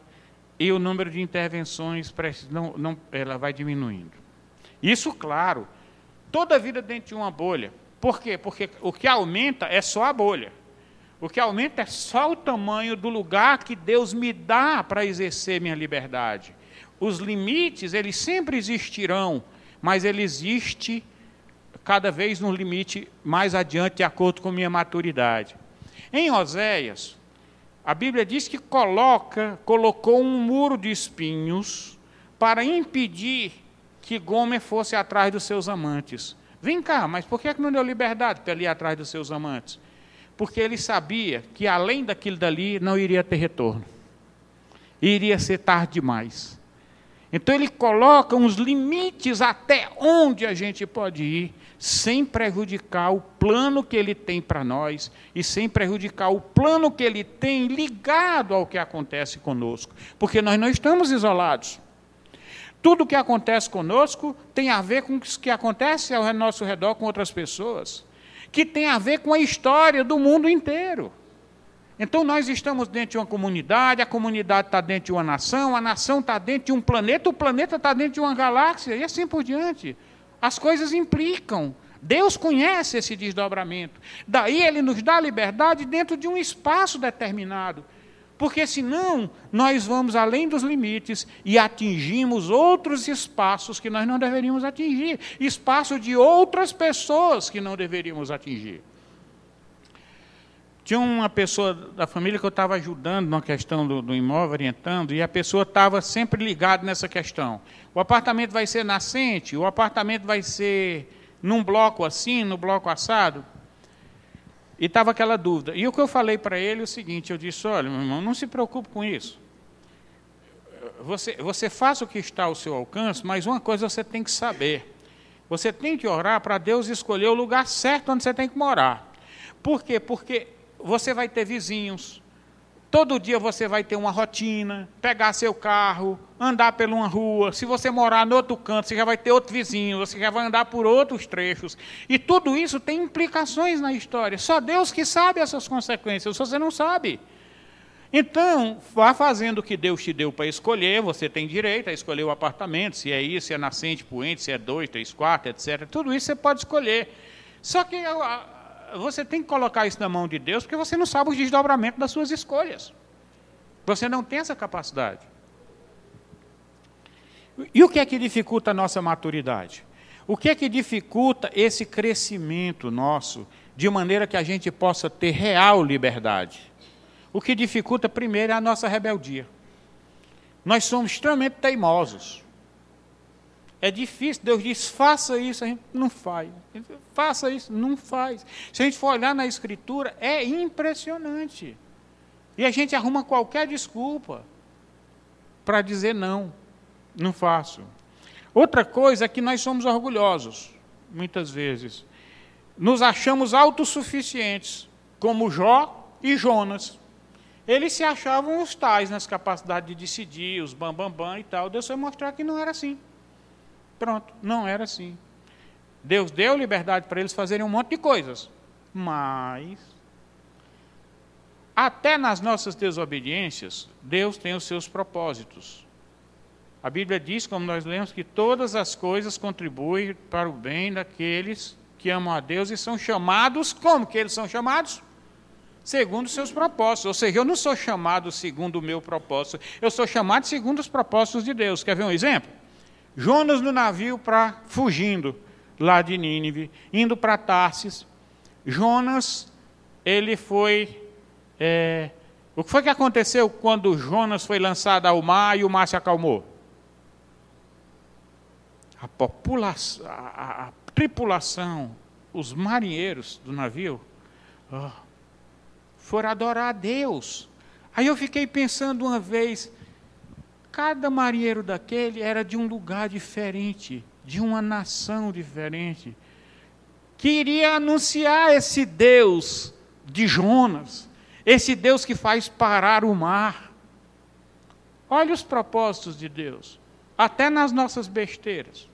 e o número de intervenções não, não, ela vai diminuindo. Isso, claro, toda a vida dentro de uma bolha. Por quê? Porque o que aumenta é só a bolha. O que aumenta é só o tamanho do lugar que Deus me dá para exercer minha liberdade. Os limites, eles sempre existirão, mas ele existe cada vez no limite mais adiante, de acordo com minha maturidade. Em Oséias, a Bíblia diz que coloca, colocou um muro de espinhos para impedir que Gomer fosse atrás dos seus amantes. Vem cá, mas por que não deu liberdade para ele ir atrás dos seus amantes? Porque ele sabia que além daquilo dali não iria ter retorno. Iria ser tarde demais. Então ele coloca uns limites até onde a gente pode ir, sem prejudicar o plano que ele tem para nós e sem prejudicar o plano que ele tem ligado ao que acontece conosco. Porque nós não estamos isolados. Tudo o que acontece conosco tem a ver com o que acontece ao nosso redor com outras pessoas, que tem a ver com a história do mundo inteiro. Então nós estamos dentro de uma comunidade, a comunidade está dentro de uma nação, a nação está dentro de um planeta, o planeta está dentro de uma galáxia, e assim por diante. As coisas implicam. Deus conhece esse desdobramento. Daí ele nos dá liberdade dentro de um espaço determinado. Porque senão nós vamos além dos limites e atingimos outros espaços que nós não deveríamos atingir, espaço de outras pessoas que não deveríamos atingir. Tinha uma pessoa da família que eu estava ajudando na questão do, do, imóvel, orientando, e a pessoa estava sempre ligada nessa questão. O apartamento vai ser nascente, o apartamento vai ser num bloco assim, no bloco assado. E estava aquela dúvida. E o que eu falei para ele é o seguinte: eu disse, olha, meu irmão, não se preocupe com isso. Você, você faz o que está ao seu alcance, mas uma coisa você tem que saber. Você tem que orar para Deus escolher o lugar certo onde você tem que morar. Por quê? Porque você vai ter vizinhos, Todo dia você vai ter uma rotina, pegar seu carro, andar por uma rua. Se você morar no outro canto, você já vai ter outro vizinho, você já vai andar por outros trechos. E tudo isso tem implicações na história. Só Deus que sabe essas consequências, você não sabe. Então, vá fazendo o que Deus te deu para escolher, você tem direito a escolher o apartamento, se é isso, se é nascente, poente, se é dois, três, quatro, etc. Tudo isso você pode escolher. Só que você tem que colocar isso na mão de Deus, porque você não sabe os desdobramentos das suas escolhas. Você não tem essa capacidade. E o que é que dificulta a nossa maturidade? O que é que dificulta esse crescimento nosso, de maneira que a gente possa ter real liberdade? O que dificulta primeiro é a nossa rebeldia. Nós somos extremamente teimosos. É difícil, Deus diz, faça isso, a gente não faz. Faça isso, não faz. Se a gente for olhar na Escritura, é impressionante. E a gente arruma qualquer desculpa para dizer não, não faço. Outra coisa é que nós somos orgulhosos, muitas vezes. Nos achamos autossuficientes, como Jó e Jonas. Eles se achavam os tais nas capacidades de decidir, os bambambam bam, bam e tal. Deus foi mostrar que não era assim. Pronto, não era assim. Deus deu liberdade para eles fazerem um monte de coisas. Mas, até nas nossas desobediências, Deus tem os seus propósitos. A Bíblia diz, como nós lemos, que todas as coisas contribuem para o bem daqueles que amam a Deus e são chamados, como que eles são chamados? Segundo seus propósitos. Ou seja, eu não sou chamado segundo o meu propósito, eu sou chamado segundo os propósitos de Deus. Quer ver um exemplo? Jonas no navio para fugindo lá de Nínive, indo para Tarsis. Jonas, ele foi. É, o que foi que aconteceu quando Jonas foi lançado ao mar e o mar se acalmou? a população, a, a tripulação, os marinheiros do navio, oh, foram adorar a Deus. Aí eu fiquei pensando uma vez, cada marinheiro daquele era de um lugar diferente, de uma nação diferente. Queria anunciar esse Deus de Jonas, esse Deus que faz parar o mar. Olha os propósitos de Deus, até nas nossas besteiras.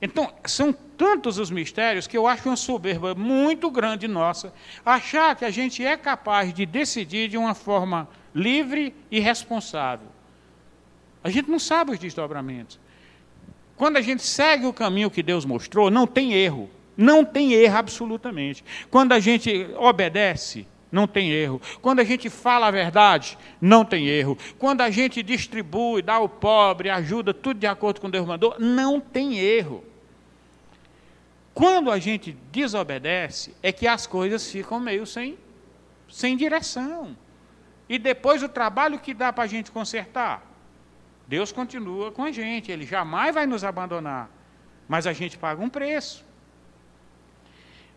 Então, são tantos os mistérios que eu acho uma soberba muito grande nossa achar que a gente é capaz de decidir de uma forma livre e responsável. A gente não sabe os desdobramentos. Quando a gente segue o caminho que Deus mostrou, não tem erro. Não tem erro absolutamente. Quando a gente obedece, não tem erro. Quando a gente fala a verdade, não tem erro. Quando a gente distribui, dá ao pobre, ajuda, tudo de acordo com Deus mandou, não tem erro. Quando a gente desobedece, é que as coisas ficam meio sem, sem direção. E depois o trabalho que dá para a gente consertar. Deus continua com a gente, Ele jamais vai nos abandonar. Mas a gente paga um preço.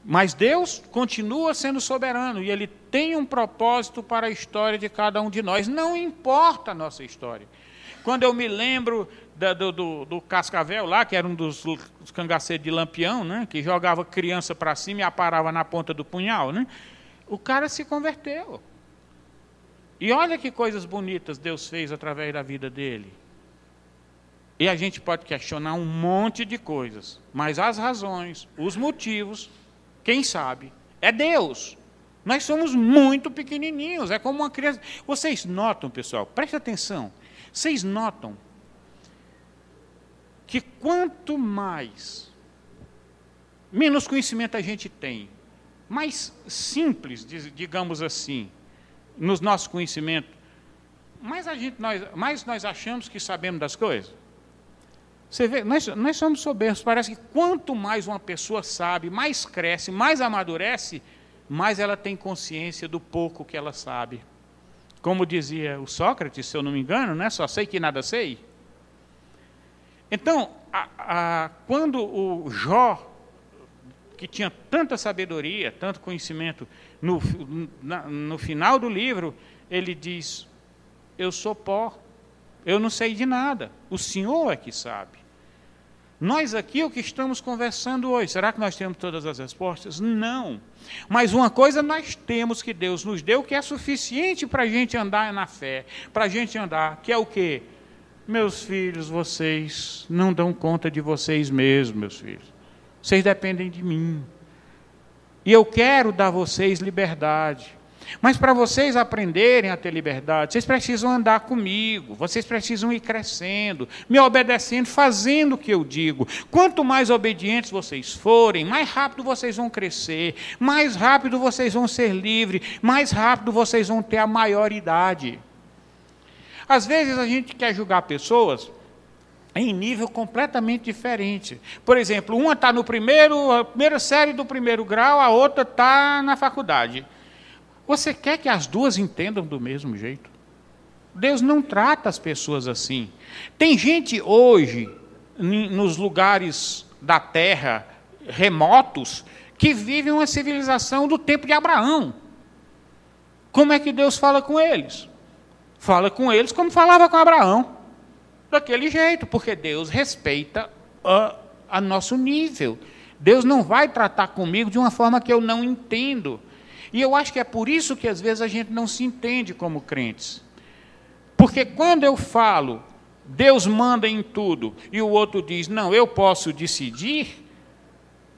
Mas Deus continua sendo soberano e Ele tem um propósito para a história de cada um de nós, não importa a nossa história. Quando eu me lembro da, do, do, do, Cascavel lá, que era um dos, cangaceiros de Lampião, né, que jogava criança para cima e aparava na ponta do punhal, né, o cara se converteu. E olha que coisas bonitas Deus fez através da vida dele. E a gente pode questionar um monte de coisas, mas as razões, os motivos, quem sabe, é Deus. Nós somos muito pequenininhos, é como uma criança. Vocês notam, pessoal, preste atenção. Vocês notam que quanto mais, menos conhecimento a gente tem, mais simples, digamos assim, nos nossos conhecimentos, mais, a gente, nós, mais nós achamos que sabemos das coisas. Você vê, nós, nós somos soberbos. Parece que quanto mais uma pessoa sabe, mais cresce, mais amadurece, mais ela tem consciência do pouco que ela sabe. Como dizia o Sócrates, se eu não me engano, né? só sei que nada sei. Então, a, a, quando o Jó, que tinha tanta sabedoria, tanto conhecimento, no, na, no final do livro, ele diz: Eu sou pó, eu não sei de nada, o Senhor é que sabe. Nós aqui, o que estamos conversando hoje, será que nós temos todas as respostas? Não. Mas uma coisa nós temos que Deus nos deu que é suficiente para a gente andar na fé, para a gente andar, que é o quê? Meus filhos, vocês não dão conta de vocês mesmos, meus filhos. Vocês dependem de mim. E eu quero dar a vocês liberdade. Mas para vocês aprenderem a ter liberdade, vocês precisam andar comigo, vocês precisam ir crescendo, me obedecendo, fazendo o que eu digo. Quanto mais obedientes vocês forem, mais rápido vocês vão crescer, mais rápido vocês vão ser livres, mais rápido vocês vão ter a maioridade. Às vezes a gente quer julgar pessoas em nível completamente diferente. Por exemplo, uma está no primeiro, a primeira série do primeiro grau, a outra está na faculdade. Você quer que as duas entendam do mesmo jeito? Deus não trata as pessoas assim. Tem gente hoje, nos lugares da terra remotos, que vive uma civilização do tempo de Abraão. Como é que Deus fala com eles? Fala com eles como falava com Abraão daquele jeito, porque Deus respeita a, a nosso nível. Deus não vai tratar comigo de uma forma que eu não entendo. E eu acho que é por isso que às vezes a gente não se entende como crentes. Porque quando eu falo, Deus manda em tudo, e o outro diz, não, eu posso decidir,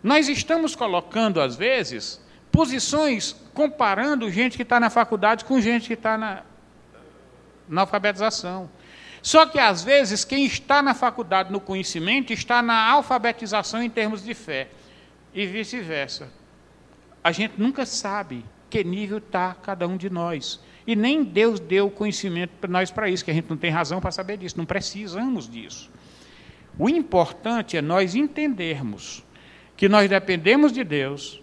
nós estamos colocando, às vezes, posições comparando gente que está na faculdade com gente que está na, alfabetização. Só que, às vezes, quem está na faculdade no conhecimento está na alfabetização em termos de fé, e vice-versa. A gente nunca sabe que nível está cada um de nós. E nem Deus deu conhecimento para nós para isso, que a gente não tem razão para saber disso, não precisamos disso. O importante é nós entendermos que nós dependemos de Deus,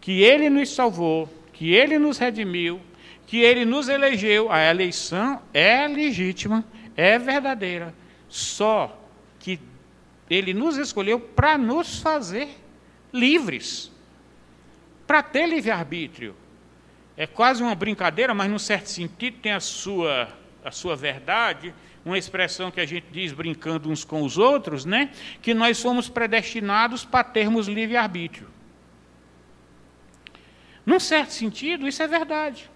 que Ele nos salvou, que Ele nos redimiu, que Ele nos elegeu. A eleição é legítima é verdadeira, só que ele nos escolheu para nos fazer livres, para ter livre-arbítrio. É quase uma brincadeira, mas, num certo sentido, tem a sua, a sua verdade, uma expressão que a gente diz brincando uns com os outros, né? que nós somos predestinados para termos livre-arbítrio. Num certo sentido, isso é verdade.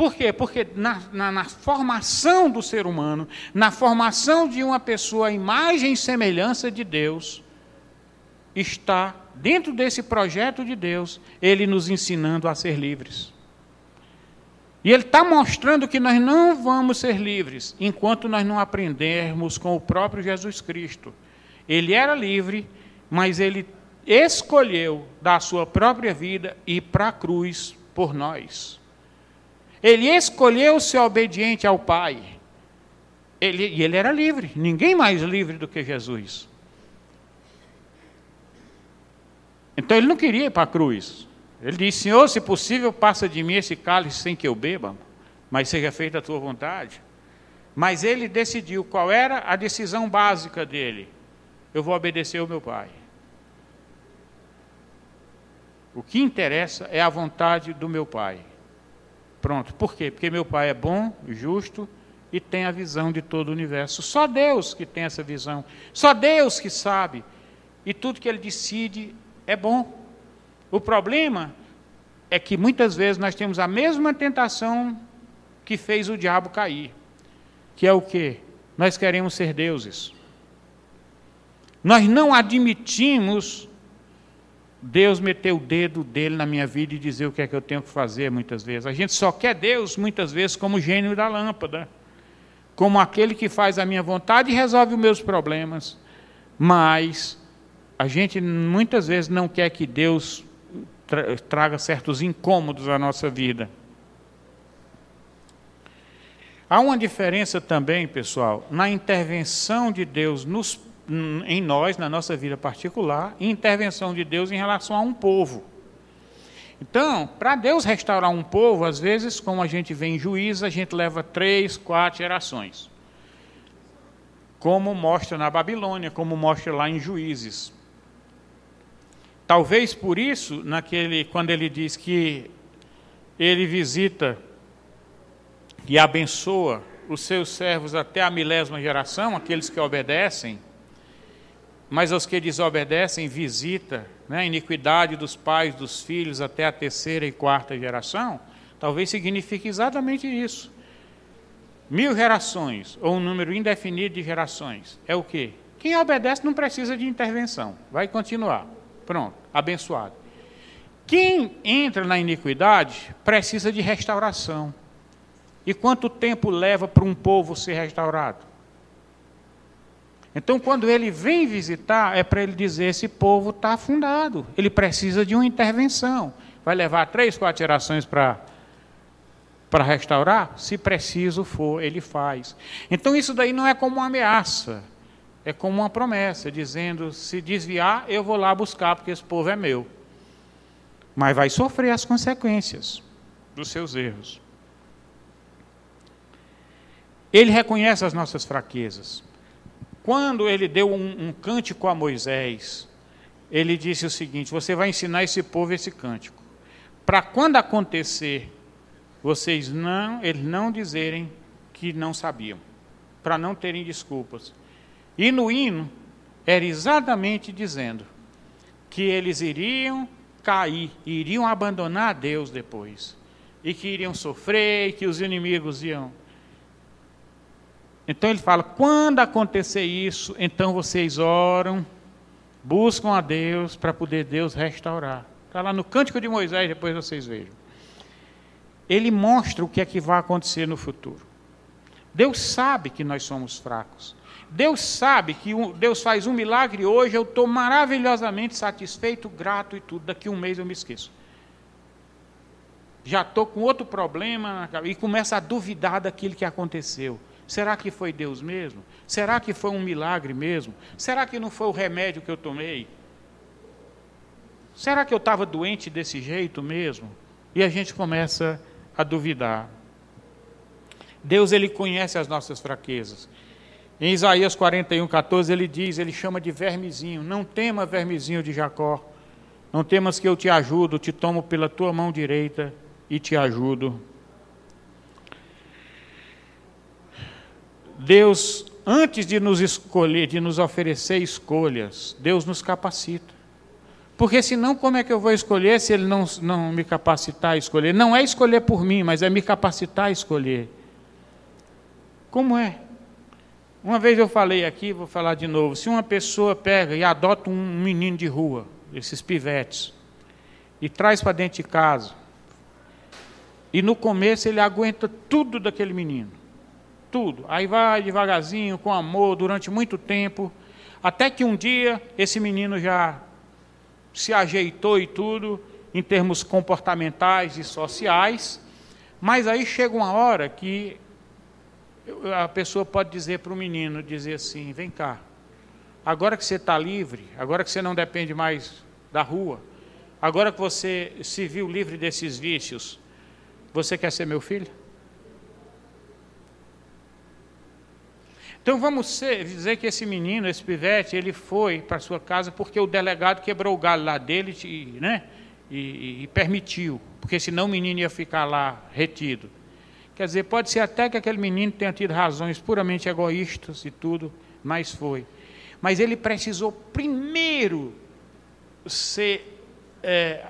Por quê? Porque na, na, na, formação do ser humano, na formação de uma pessoa à imagem e semelhança de Deus, está, dentro desse projeto de Deus, Ele nos ensinando a ser livres. E Ele está mostrando que nós não vamos ser livres enquanto nós não aprendermos com o próprio Jesus Cristo. Ele era livre, mas Ele escolheu dar a sua própria vida ir para a cruz por nós. Ele escolheu ser obediente ao Pai. Ele, e ele era livre, ninguém mais livre do que Jesus. Então ele não queria ir para a cruz. Ele disse: Senhor, se possível, passa de mim esse cálice sem que eu beba, mas seja feita a tua vontade. Mas ele decidiu qual era a decisão básica dele: eu vou obedecer ao meu Pai. O que interessa é a vontade do meu Pai. Pronto. Por quê? Porque meu pai é bom, justo e tem a visão de todo o universo. Só Deus que tem essa visão. Só Deus que sabe. E tudo que ele decide é bom. O problema é que muitas vezes nós temos a mesma tentação que fez o diabo cair. Que é o quê? Nós queremos ser deuses. Nós não admitimos Deus meter o dedo dele na minha vida e dizer o que é que eu tenho que fazer muitas vezes. A gente só quer Deus muitas vezes como gênio da lâmpada, como aquele que faz a minha vontade e resolve os meus problemas. Mas a gente muitas vezes não quer que Deus tra traga certos incômodos à nossa vida. Há uma diferença também, pessoal, na intervenção de Deus nos em nós, na nossa vida particular, e intervenção de Deus em relação a um povo. Então, para Deus restaurar um povo, às vezes, como a gente vê em juízo, a gente leva três, quatro gerações. Como mostra na Babilônia, como mostra lá em Juízes. Talvez por isso, naquele, quando ele diz que ele visita e abençoa os seus servos até a milésima geração, aqueles que obedecem, mas aos que desobedecem visita né, a iniquidade dos pais, dos filhos, até a terceira e quarta geração, talvez signifique exatamente isso. Mil gerações, ou um número indefinido de gerações, é o quê? Quem obedece não precisa de intervenção, vai continuar. Pronto, abençoado. Quem entra na iniquidade precisa de restauração. E quanto tempo leva para um povo ser restaurado? Então, quando ele vem visitar, é para ele dizer: esse povo está afundado, ele precisa de uma intervenção. Vai levar três, quatro gerações para para restaurar? Se preciso for, ele faz. Então, isso daí não é como uma ameaça, é como uma promessa, dizendo: se desviar, eu vou lá buscar, porque esse povo é meu. Mas vai sofrer as consequências dos seus erros. Ele reconhece as nossas fraquezas. Quando ele deu um, um cântico a Moisés, ele disse o seguinte: Você vai ensinar esse povo esse cântico. Para quando acontecer, vocês não, eles não dizerem que não sabiam, para não terem desculpas. E no hino era exatamente dizendo que eles iriam cair, iriam abandonar Deus depois, e que iriam sofrer, e que os inimigos iam então ele fala: quando acontecer isso, então vocês oram, buscam a Deus para poder Deus restaurar. Está lá no Cântico de Moisés, depois vocês vejam. Ele mostra o que é que vai acontecer no futuro. Deus sabe que nós somos fracos. Deus sabe que Deus faz um milagre hoje, eu estou maravilhosamente satisfeito, grato e tudo. Daqui um mês eu me esqueço. Já estou com outro problema e começo a duvidar daquilo que aconteceu. Será que foi Deus mesmo? Será que foi um milagre mesmo? Será que não foi o remédio que eu tomei? Será que eu estava doente desse jeito mesmo? E a gente começa a duvidar. Deus ele conhece as nossas fraquezas. Em Isaías 41, 14, ele diz, ele chama de vermezinho, não tema vermezinho de Jacó, não temas que eu te ajudo, te tomo pela tua mão direita e te ajudo. Deus, antes de nos escolher, de nos oferecer escolhas, Deus nos capacita. Porque senão, como é que eu vou escolher se Ele não, não me capacitar a escolher? Não é escolher por mim, mas é me capacitar a escolher. Como é? Uma vez eu falei aqui, vou falar de novo. Se uma pessoa pega e adota um menino de rua, esses pivetes, e traz para dentro de casa, e no começo ele aguenta tudo daquele menino tudo. Aí vai devagarzinho, com amor, durante muito tempo, até que um dia esse menino já se ajeitou e tudo, em termos comportamentais e sociais, mas aí chega uma hora que a pessoa pode dizer para o menino, dizer assim, vem cá, agora que você está livre, agora que você não depende mais da rua, agora que você se viu livre desses vícios, você quer ser meu filho? Então vamos ser, dizer que esse menino, esse pivete, ele foi para sua casa porque o delegado quebrou o galho lá dele e, né, e, e permitiu, porque senão o menino ia ficar lá retido. Quer dizer, pode ser até que aquele menino tenha tido razões puramente egoístas e tudo, mas foi. Mas ele precisou primeiro ser é,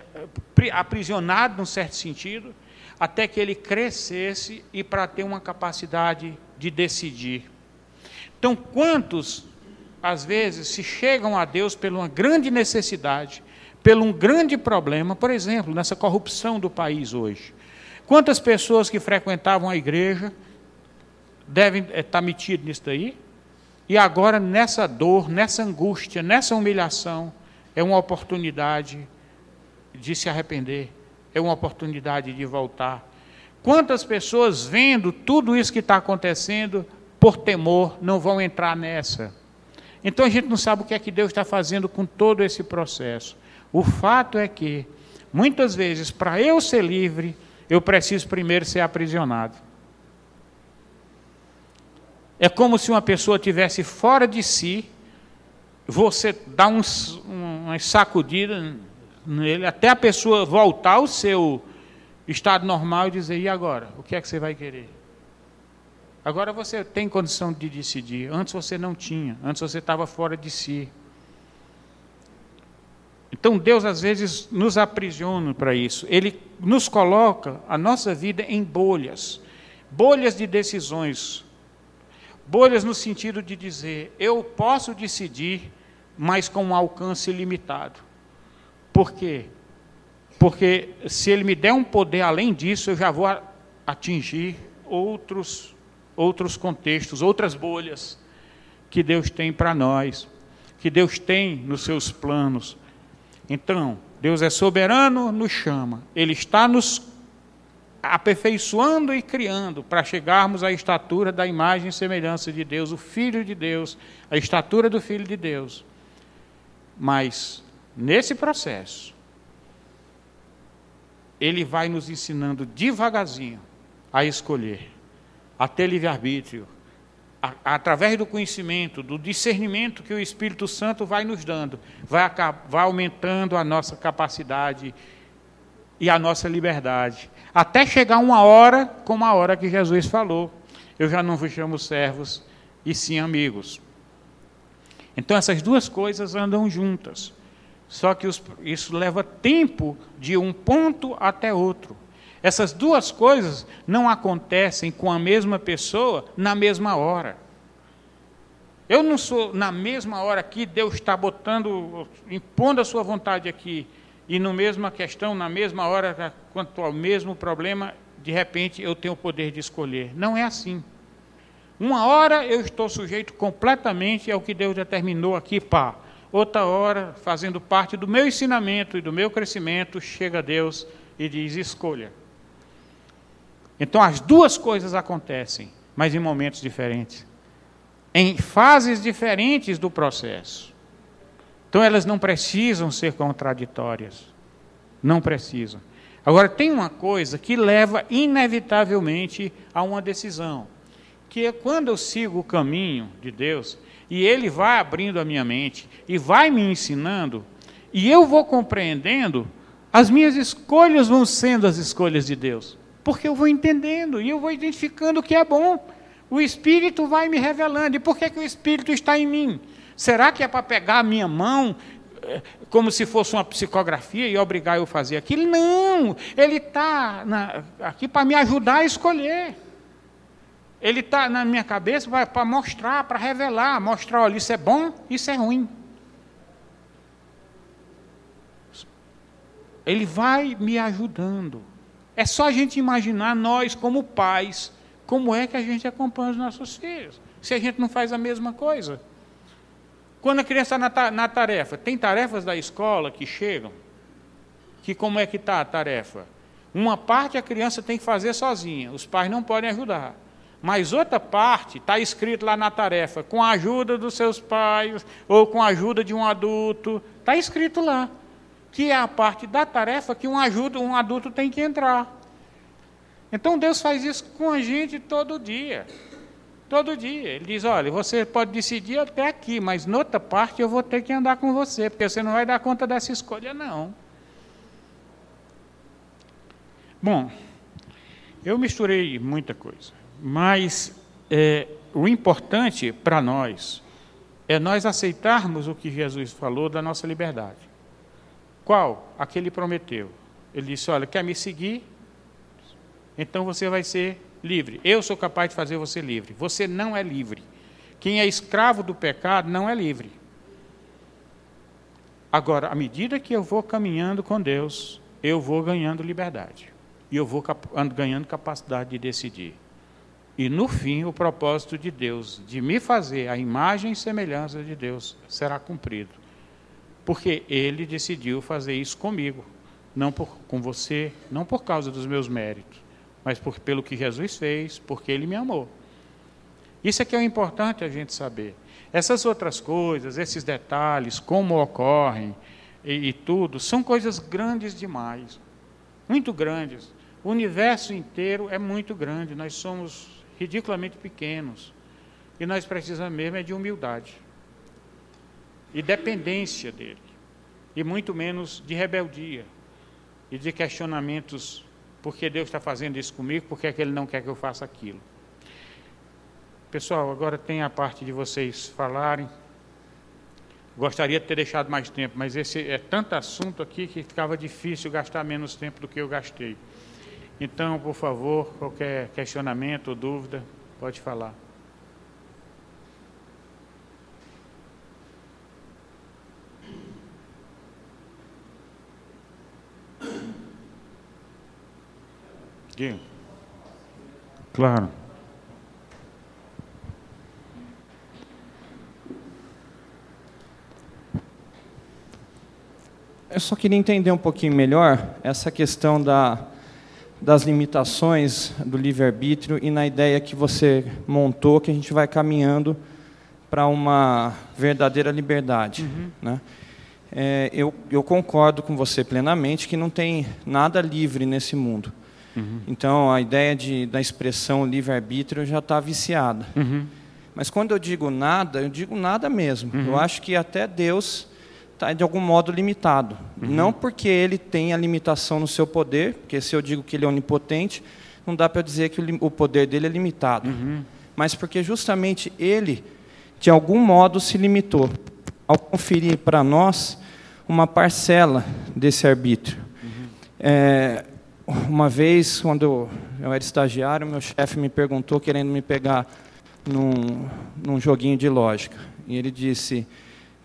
aprisionado, num certo sentido, até que ele crescesse e para ter uma capacidade de decidir. Então, quantos, às vezes, se chegam a Deus por uma grande necessidade, pelo um grande problema, por exemplo, nessa corrupção do país hoje? Quantas pessoas que frequentavam a igreja devem eh, estar metidas nisso daí? E agora, nessa dor, nessa angústia, nessa humilhação, é uma oportunidade de se arrepender, é uma oportunidade de voltar. Quantas pessoas vendo tudo isso que está acontecendo, por temor, não vão entrar nessa. Então a gente não sabe o que é que Deus está fazendo com todo esse processo. O fato é que, muitas vezes, para eu ser livre, eu preciso primeiro ser aprisionado. É como se uma pessoa tivesse fora de si, você dá um, uma sacudida nele, até a pessoa voltar ao seu estado normal e dizer: e agora? O que é que você vai querer? Agora você tem condição de decidir. Antes você não tinha, antes você estava fora de si. Então Deus às vezes nos aprisiona para isso. Ele nos coloca a nossa vida em bolhas bolhas de decisões. Bolhas no sentido de dizer, eu posso decidir, mas com um alcance limitado. Por quê? Porque se ele me der um poder além disso, eu já vou atingir outros, outros contextos, outras bolhas que Deus tem para nós, que Deus tem nos seus planos. Então, Deus é soberano, nos chama, Ele está nos aperfeiçoando e criando para chegarmos à estatura da imagem e semelhança de Deus, o Filho de Deus, a estatura do Filho de Deus. Mas, nesse processo, Ele vai nos ensinando devagarzinho a escolher, a ter livre-arbítrio, através do conhecimento, do discernimento que o Espírito Santo vai nos dando, vai, vai aumentando a nossa capacidade e a nossa liberdade, até chegar uma hora como a hora que Jesus falou: Eu já não vos chamo servos, e sim amigos. Então essas duas coisas andam juntas. Só que os, isso leva tempo de um ponto até outro. Essas duas coisas não acontecem com a mesma pessoa na mesma hora. Eu não sou na mesma hora que Deus está botando, impondo a sua vontade aqui, e no mesma questão, na mesma hora, quanto ao mesmo problema, de repente eu tenho o poder de escolher. Não é assim. Uma hora eu estou sujeito completamente ao que Deus determinou aqui, pá. Outra hora, fazendo parte do meu ensinamento e do meu crescimento, chega Deus e diz: escolha. Então as duas coisas acontecem, mas em momentos diferentes, em fases diferentes do processo. Então elas não precisam ser contraditórias. Não precisam. Agora tem uma coisa que leva inevitavelmente a uma decisão, que é quando eu sigo o caminho de Deus e ele vai abrindo a minha mente e vai me ensinando, e eu vou compreendendo, as minhas escolhas vão sendo as escolhas de Deus. Porque eu vou entendendo e eu vou identificando o que é bom. O Espírito vai me revelando. E por que, que o Espírito está em mim? Será que é para pegar a minha mão eh, como se fosse uma psicografia e obrigar eu a fazer aquilo? Não! Ele está aqui para me ajudar a escolher. Ele está na minha cabeça para mostrar, para revelar, mostrar, olha, isso é bom, isso é ruim. Ele vai me ajudando. É só a gente imaginar nós, como pais, como é que a gente acompanha os nossos filhos. Se a gente não faz a mesma coisa. Quando a criança está na, na tarefa, tem tarefas da escola que chegam, que como é que está a tarefa? Uma parte a criança tem que fazer sozinha, os pais não podem ajudar. Mas outra parte está escrito lá na tarefa, com a ajuda dos seus pais ou com a ajuda de um adulto, está escrito lá que é a parte da tarefa que um, ajuda, um adulto tem que entrar. Então Deus faz isso com a gente todo dia. Todo dia. Ele diz: olha, você pode decidir até aqui, mas noutra parte eu vou ter que andar com você, porque você não vai dar conta dessa escolha, não. Bom, eu misturei muita coisa, mas é, o importante para nós é nós aceitarmos o que Jesus falou da nossa liberdade. Qual? A que ele prometeu. Ele disse: Olha, quer me seguir? Então você vai ser livre. Eu sou capaz de fazer você livre. Você não é livre. Quem é escravo do pecado não é livre. Agora, à medida que eu vou caminhando com Deus, eu vou ganhando liberdade. E eu vou ganhando capacidade de decidir. E no fim, o propósito de Deus de me fazer a imagem e semelhança de Deus será cumprido porque ele decidiu fazer isso comigo, não por, com você, não por causa dos meus méritos, mas por, pelo que Jesus fez, porque ele me amou. Isso é que é importante a gente saber. Essas outras coisas, esses detalhes, como ocorrem e, e tudo, são coisas grandes demais, muito grandes. O universo inteiro é muito grande, nós somos ridiculamente pequenos. E nós precisamos mesmo é de humildade e dependência dele, e muito menos de rebeldia e de questionamentos: por que Deus está fazendo isso comigo? Por que, é que Ele não quer que eu faça aquilo? Pessoal, agora tem a parte de vocês falarem. Gostaria de ter deixado mais tempo, mas esse é tanto assunto aqui que ficava difícil gastar menos tempo do que eu gastei. Então, por favor, qualquer questionamento ou dúvida, pode falar. Claro. Eu só queria entender um pouquinho melhor essa questão da, das limitações do livre-arbítrio e na ideia que você montou que a gente vai caminhando para uma verdadeira liberdade. Uhum. Né? É, eu, eu, concordo com você plenamente que não tem nada livre nesse mundo. Uhum. Então, a ideia de, da expressão livre-arbítrio já está viciada. Uhum. Mas quando eu digo nada, eu digo nada mesmo. Eu uhum. acho que até Deus está de algum modo limitado. Uhum. Não porque ele tem a limitação no seu poder, porque se eu digo que ele é onipotente, não dá para dizer que o poder dele é limitado. Uhum. Mas porque justamente ele, de algum modo, se limitou ao conferir para nós uma parcela desse arbítrio. Uhum. É, uma vez, quando eu era estagiário, meu chefe me perguntou, querendo me pegar num, num joguinho de lógica. E ele disse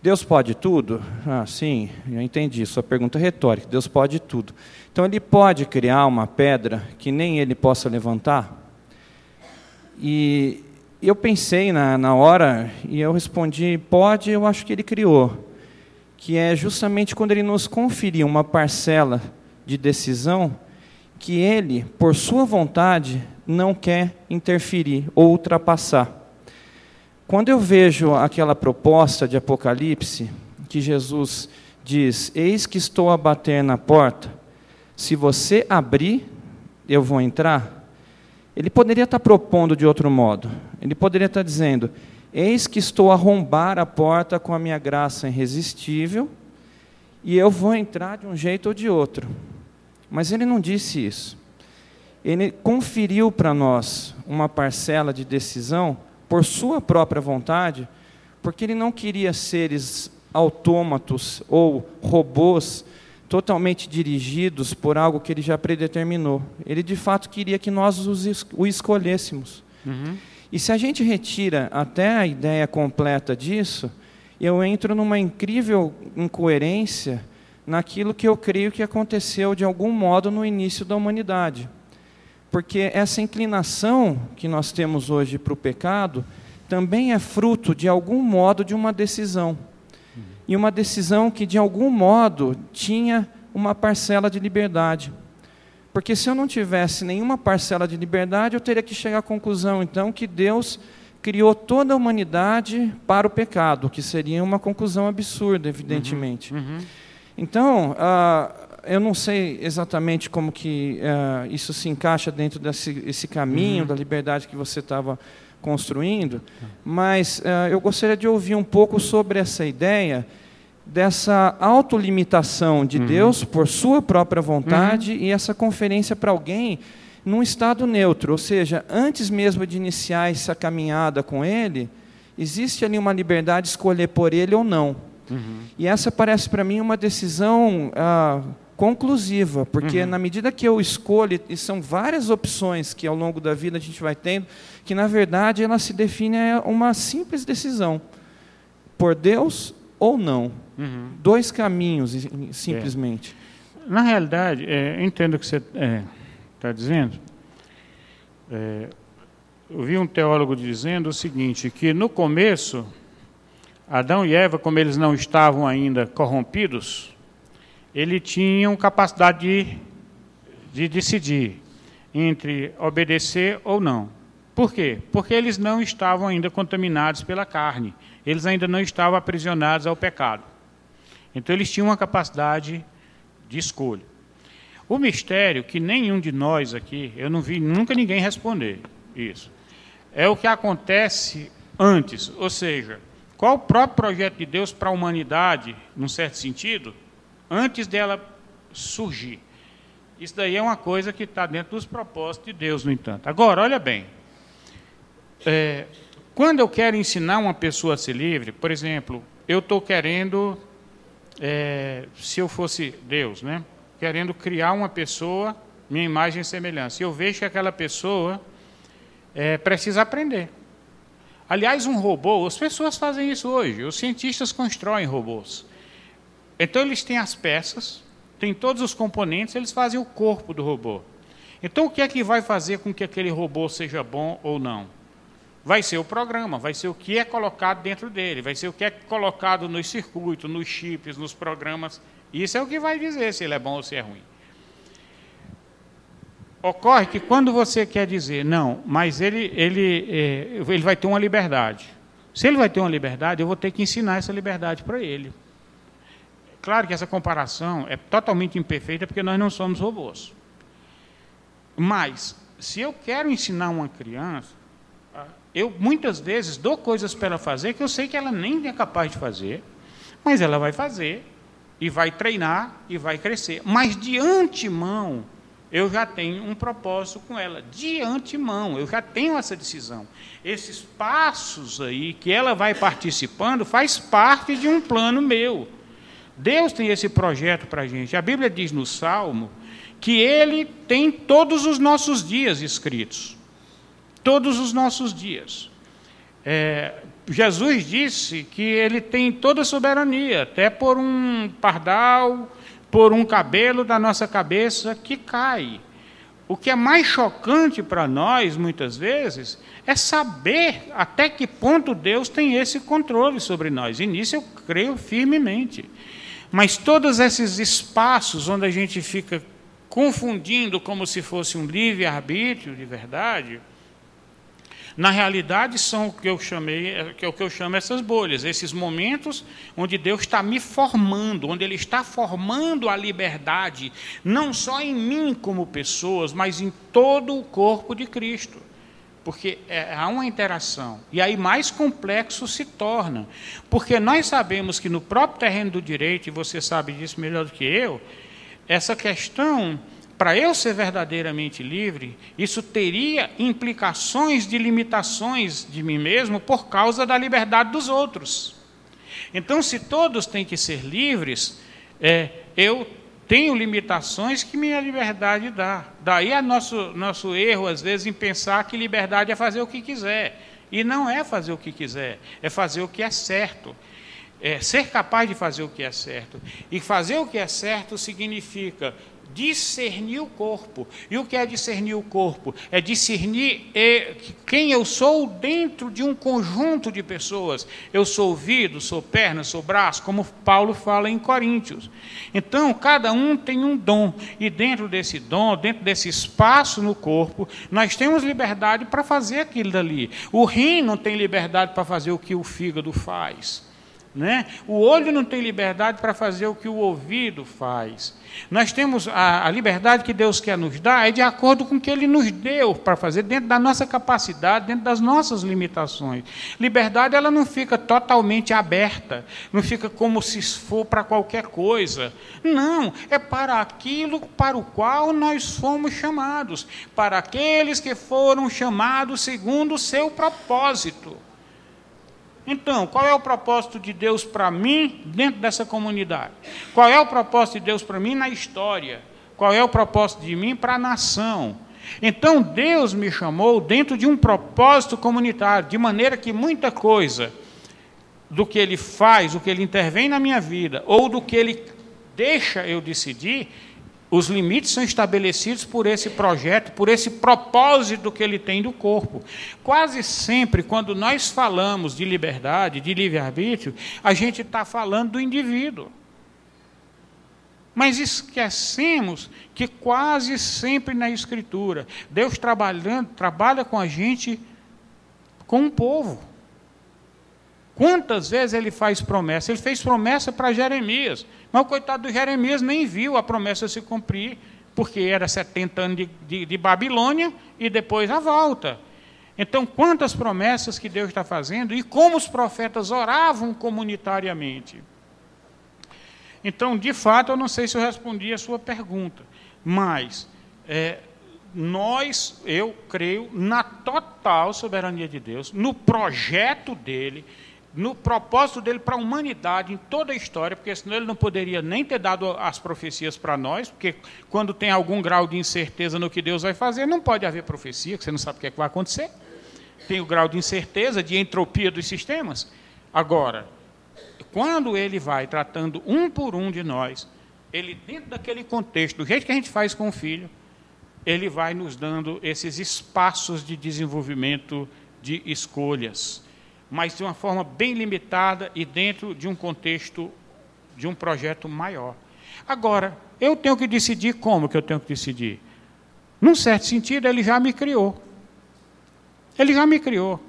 Deus pode tudo? Ah, sim, eu entendi. Sua pergunta é retórica. Deus pode tudo. Então ele pode criar uma pedra que nem ele possa levantar? E eu pensei na, na hora e eu respondi: pode, eu acho que ele criou. Que é justamente quando ele nos conferiu uma parcela de decisão que ele, por sua vontade, não quer interferir ou ultrapassar. Quando eu vejo aquela proposta de Apocalipse, que Jesus diz: Eis que estou a bater na porta, se você abrir, eu vou entrar. Ele poderia estar propondo de outro modo. Ele poderia estar dizendo: Eis que estou a arrombar a porta com a minha graça irresistível, e eu vou entrar de um jeito ou de outro. Mas ele não disse isso. Ele conferiu para nós uma parcela de decisão por sua própria vontade, porque ele não queria seres autômatos ou robôs totalmente dirigidos por algo que ele já predeterminou. Ele de fato queria que nós o escolhêssemos. Uhum. E se a gente retira até a ideia completa disso, eu entro numa incrível incoerência naquilo que eu creio que aconteceu de algum modo no início da humanidade. Porque essa inclinação que nós temos hoje para o pecado também é fruto, de algum modo, de uma decisão. E uma decisão que, de algum modo, tinha uma parcela de liberdade. Porque se eu não tivesse nenhuma parcela de liberdade, eu teria que chegar à conclusão, então, que Deus criou toda a humanidade para o pecado, que seria uma conclusão absurda, evidentemente. Uhum, uhum. Então, ah, eu não sei exatamente como que uh, isso se encaixa dentro desse esse caminho uhum. da liberdade que você estava construindo, mas uh, eu gostaria de ouvir um pouco sobre essa ideia dessa autolimitação de uhum. Deus por sua própria vontade uhum. e essa conferência para alguém num estado neutro, ou seja, antes mesmo de iniciar essa caminhada com Ele, existe ali uma liberdade de escolher por Ele ou não. Uhum. E essa parece para mim uma decisão uh, conclusiva, porque uhum. na medida que eu escolho, e são várias opções que ao longo da vida a gente vai tendo, que na verdade ela se define uma simples decisão, por Deus ou não. Uhum. Dois caminhos, simplesmente. É. Na realidade, é, entendo o que você está é, tá dizendo. É, eu vi um teólogo dizendo o seguinte, que no começo, Adão e Eva, como eles não estavam ainda corrompidos, ele tinham capacidade de, de decidir entre obedecer ou não. Por quê? Porque eles não estavam ainda contaminados pela carne. Eles ainda não estavam aprisionados ao pecado. Então eles tinham uma capacidade de escolha. O mistério que nenhum de nós aqui, eu não vi nunca ninguém responder isso, é o que acontece antes, ou seja, qual o próprio projeto de Deus para a humanidade, num certo sentido, antes dela surgir. Isso daí é uma coisa que está dentro dos propósitos de Deus, no entanto. Agora, olha bem. É, quando eu quero ensinar uma pessoa a ser livre, por exemplo, eu estou querendo, é, se eu fosse Deus, né? Querendo criar uma pessoa, minha imagem e semelhança. Eu vejo que aquela pessoa é, precisa aprender. Aliás, um robô, as pessoas fazem isso hoje. Os cientistas constroem robôs. Então eles têm as peças, têm todos os componentes, eles fazem o corpo do robô. Então, o que é que vai fazer com que aquele robô seja bom ou não? Vai ser o programa, vai ser o que é colocado dentro dele, vai ser o que é colocado nos circuitos, nos chips, nos programas. Isso é o que vai dizer se ele é bom ou se é ruim. Ocorre que quando você quer dizer, não, mas ele, ele, é, ele vai ter uma liberdade. Se ele vai ter uma liberdade, eu vou ter que ensinar essa liberdade para ele. Claro que essa comparação é totalmente imperfeita porque nós não somos robôs. Mas, se eu quero ensinar uma criança, eu muitas vezes dou coisas para ela fazer que eu sei que ela nem é capaz de fazer, mas ela vai fazer, e vai treinar, e vai crescer. Mas de antemão, eu já tenho um propósito com ela. De antemão, eu já tenho essa decisão. Esses passos aí que ela vai participando faz parte de um plano meu. Deus tem esse projeto para a gente. A Bíblia diz no Salmo que ele tem todos os nossos dias escritos. Todos os nossos dias. É, Jesus disse que ele tem toda a soberania, até por um pardal, por um cabelo da nossa cabeça que cai. O que é mais chocante para nós, muitas vezes, é saber até que ponto Deus tem esse controle sobre nós. E nisso eu creio firmemente. Mas todos esses espaços onde a gente fica confundindo como se fosse um livre-arbítrio de verdade, na realidade são o que eu chamei, que é o que eu chamo essas bolhas, esses momentos onde Deus está me formando, onde Ele está formando a liberdade, não só em mim como pessoas, mas em todo o corpo de Cristo. Porque é, há uma interação. E aí mais complexo se torna. Porque nós sabemos que no próprio terreno do direito, e você sabe disso melhor do que eu, essa questão, para eu ser verdadeiramente livre, isso teria implicações de limitações de mim mesmo por causa da liberdade dos outros. Então, se todos têm que ser livres, é, eu tenho limitações que minha liberdade dá. Daí é nosso, nosso erro, às vezes, em pensar que liberdade é fazer o que quiser. E não é fazer o que quiser, é fazer o que é certo é, ser capaz de fazer o que é certo. E fazer o que é certo significa discernir o corpo. E o que é discernir o corpo? É discernir é, quem eu sou dentro de um conjunto de pessoas. Eu sou ouvido, sou perna, sou braço, como Paulo fala em Coríntios. Então, cada um tem um dom. E dentro desse dom, dentro desse espaço no corpo, nós temos liberdade para fazer aquilo dali. O rim não tem liberdade para fazer o que o fígado faz. Né? O olho não tem liberdade para fazer o que o ouvido faz. Nós temos a, a, liberdade que Deus quer nos dar é de acordo com o que Ele nos deu para fazer dentro da nossa capacidade, dentro das nossas limitações. Liberdade ela não fica totalmente aberta, não fica como se for para qualquer coisa. Não, é para aquilo para o qual nós fomos chamados, para aqueles que foram chamados segundo o seu propósito. Então, qual é o propósito de Deus para mim dentro dessa comunidade? Qual é o propósito de Deus para mim na história? Qual é o propósito de mim para a nação? Então, Deus me chamou dentro de um propósito comunitário, de maneira que muita coisa do que Ele faz, do que Ele intervém na minha vida, ou do que Ele deixa eu decidir, os limites são estabelecidos por esse projeto, por esse propósito que ele tem do corpo. Quase sempre, quando nós falamos de liberdade, de livre-arbítrio, a gente está falando do indivíduo. Mas esquecemos que quase sempre na Escritura, Deus trabalhando, trabalha com a gente, com o povo. Quantas vezes ele faz promessa? Ele fez promessa para Jeremias, mas o coitado do Jeremias nem viu a promessa se cumprir, porque era 70 anos de, de, de Babilônia e depois a volta. Então, quantas promessas que Deus está fazendo e como os profetas oravam comunitariamente. Então, de fato, eu não sei se eu respondi a sua pergunta, mas é, nós, eu creio, na total soberania de Deus, no projeto dele, no propósito dele para a humanidade, em toda a história, porque senão ele não poderia nem ter dado as profecias para nós, porque quando tem algum grau de incerteza no que Deus vai fazer, não pode haver profecia, que você não sabe o que, é que vai acontecer. Tem o grau de incerteza, de entropia dos sistemas. Agora, quando ele vai tratando um por um de nós, ele, dentro daquele contexto, do jeito que a gente faz com o filho, ele vai nos dando esses espaços de desenvolvimento de escolhas, mas de uma forma bem limitada e dentro de um contexto de um projeto maior. Agora, eu tenho que decidir como que eu tenho que decidir. Num certo sentido, ele já me criou. Ele já me criou.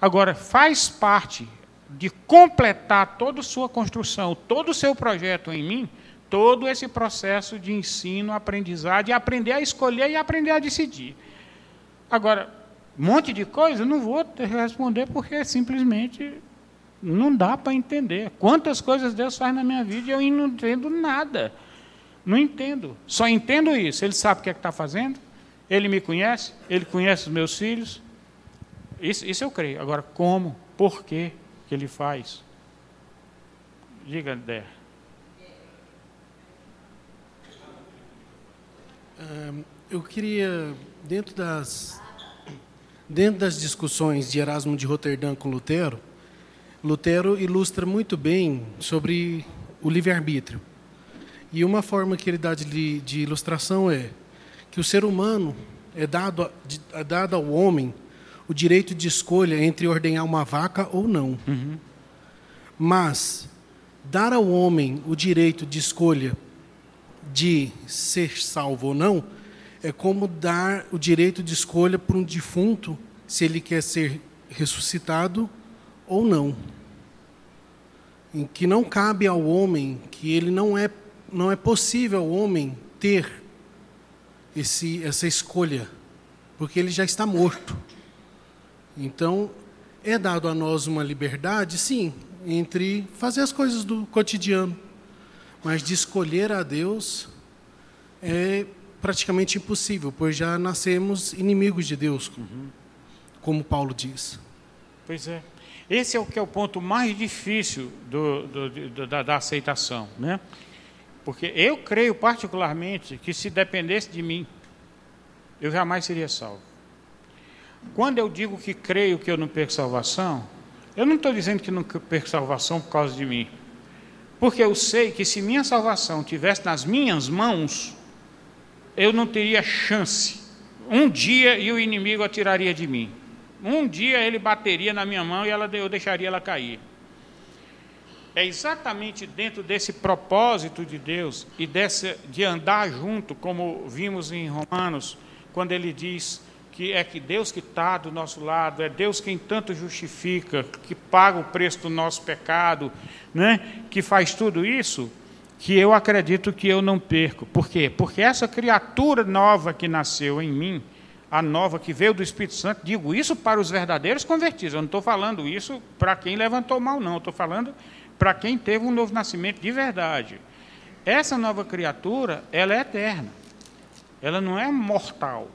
Agora, faz parte de completar toda a sua construção, todo o seu projeto em mim, todo esse processo de ensino, aprendizado, de aprender a escolher e aprender a decidir. Agora, um monte de coisa, não vou responder porque simplesmente não dá para entender. Quantas coisas Deus faz na minha vida e eu não entendo nada. Não entendo. Só entendo isso. Ele sabe o que é está fazendo, ele me conhece, ele conhece os meus filhos. Isso, isso eu creio. Agora, como? Por quê que ele faz? Diga, Dé. Eu queria, dentro das, dentro das discussões de Erasmo de Roterdã com Lutero, Lutero ilustra muito bem sobre o livre-arbítrio. E uma forma que ele dá de, de ilustração é que o ser humano é dado, é dado ao homem o direito de escolha entre ordenhar uma vaca ou não. Uhum. Mas dar ao homem o direito de escolha de ser salvo ou não é como dar o direito de escolha para um defunto se ele quer ser ressuscitado ou não. Em que não cabe ao homem, que ele não é não é possível ao homem ter esse, essa escolha, porque ele já está morto. Então, é dado a nós uma liberdade, sim, entre fazer as coisas do cotidiano, mas de escolher a Deus é praticamente impossível, pois já nascemos inimigos de Deus, como Paulo diz. Pois é. Esse é o que é o ponto mais difícil do, do, do, da, da aceitação, né? Porque eu creio particularmente que se dependesse de mim, eu jamais seria salvo. Quando eu digo que creio que eu não perco salvação, eu não estou dizendo que não perco salvação por causa de mim. Porque eu sei que se minha salvação tivesse nas minhas mãos, eu não teria chance. Um dia e o inimigo atiraria de mim. Um dia ele bateria na minha mão e ela, eu deixaria ela cair. É exatamente dentro desse propósito de Deus e desse, de andar junto, como vimos em Romanos, quando ele diz que é que Deus que está do nosso lado, é Deus quem tanto justifica, que paga o preço do nosso pecado, né? que faz tudo isso, que eu acredito que eu não perco. Por quê? Porque essa criatura nova que nasceu em mim, a nova que veio do Espírito Santo, digo isso para os verdadeiros convertidos, eu não estou falando isso para quem levantou mal, não, estou falando para quem teve um novo nascimento de verdade. Essa nova criatura, ela é eterna. Ela não é mortal.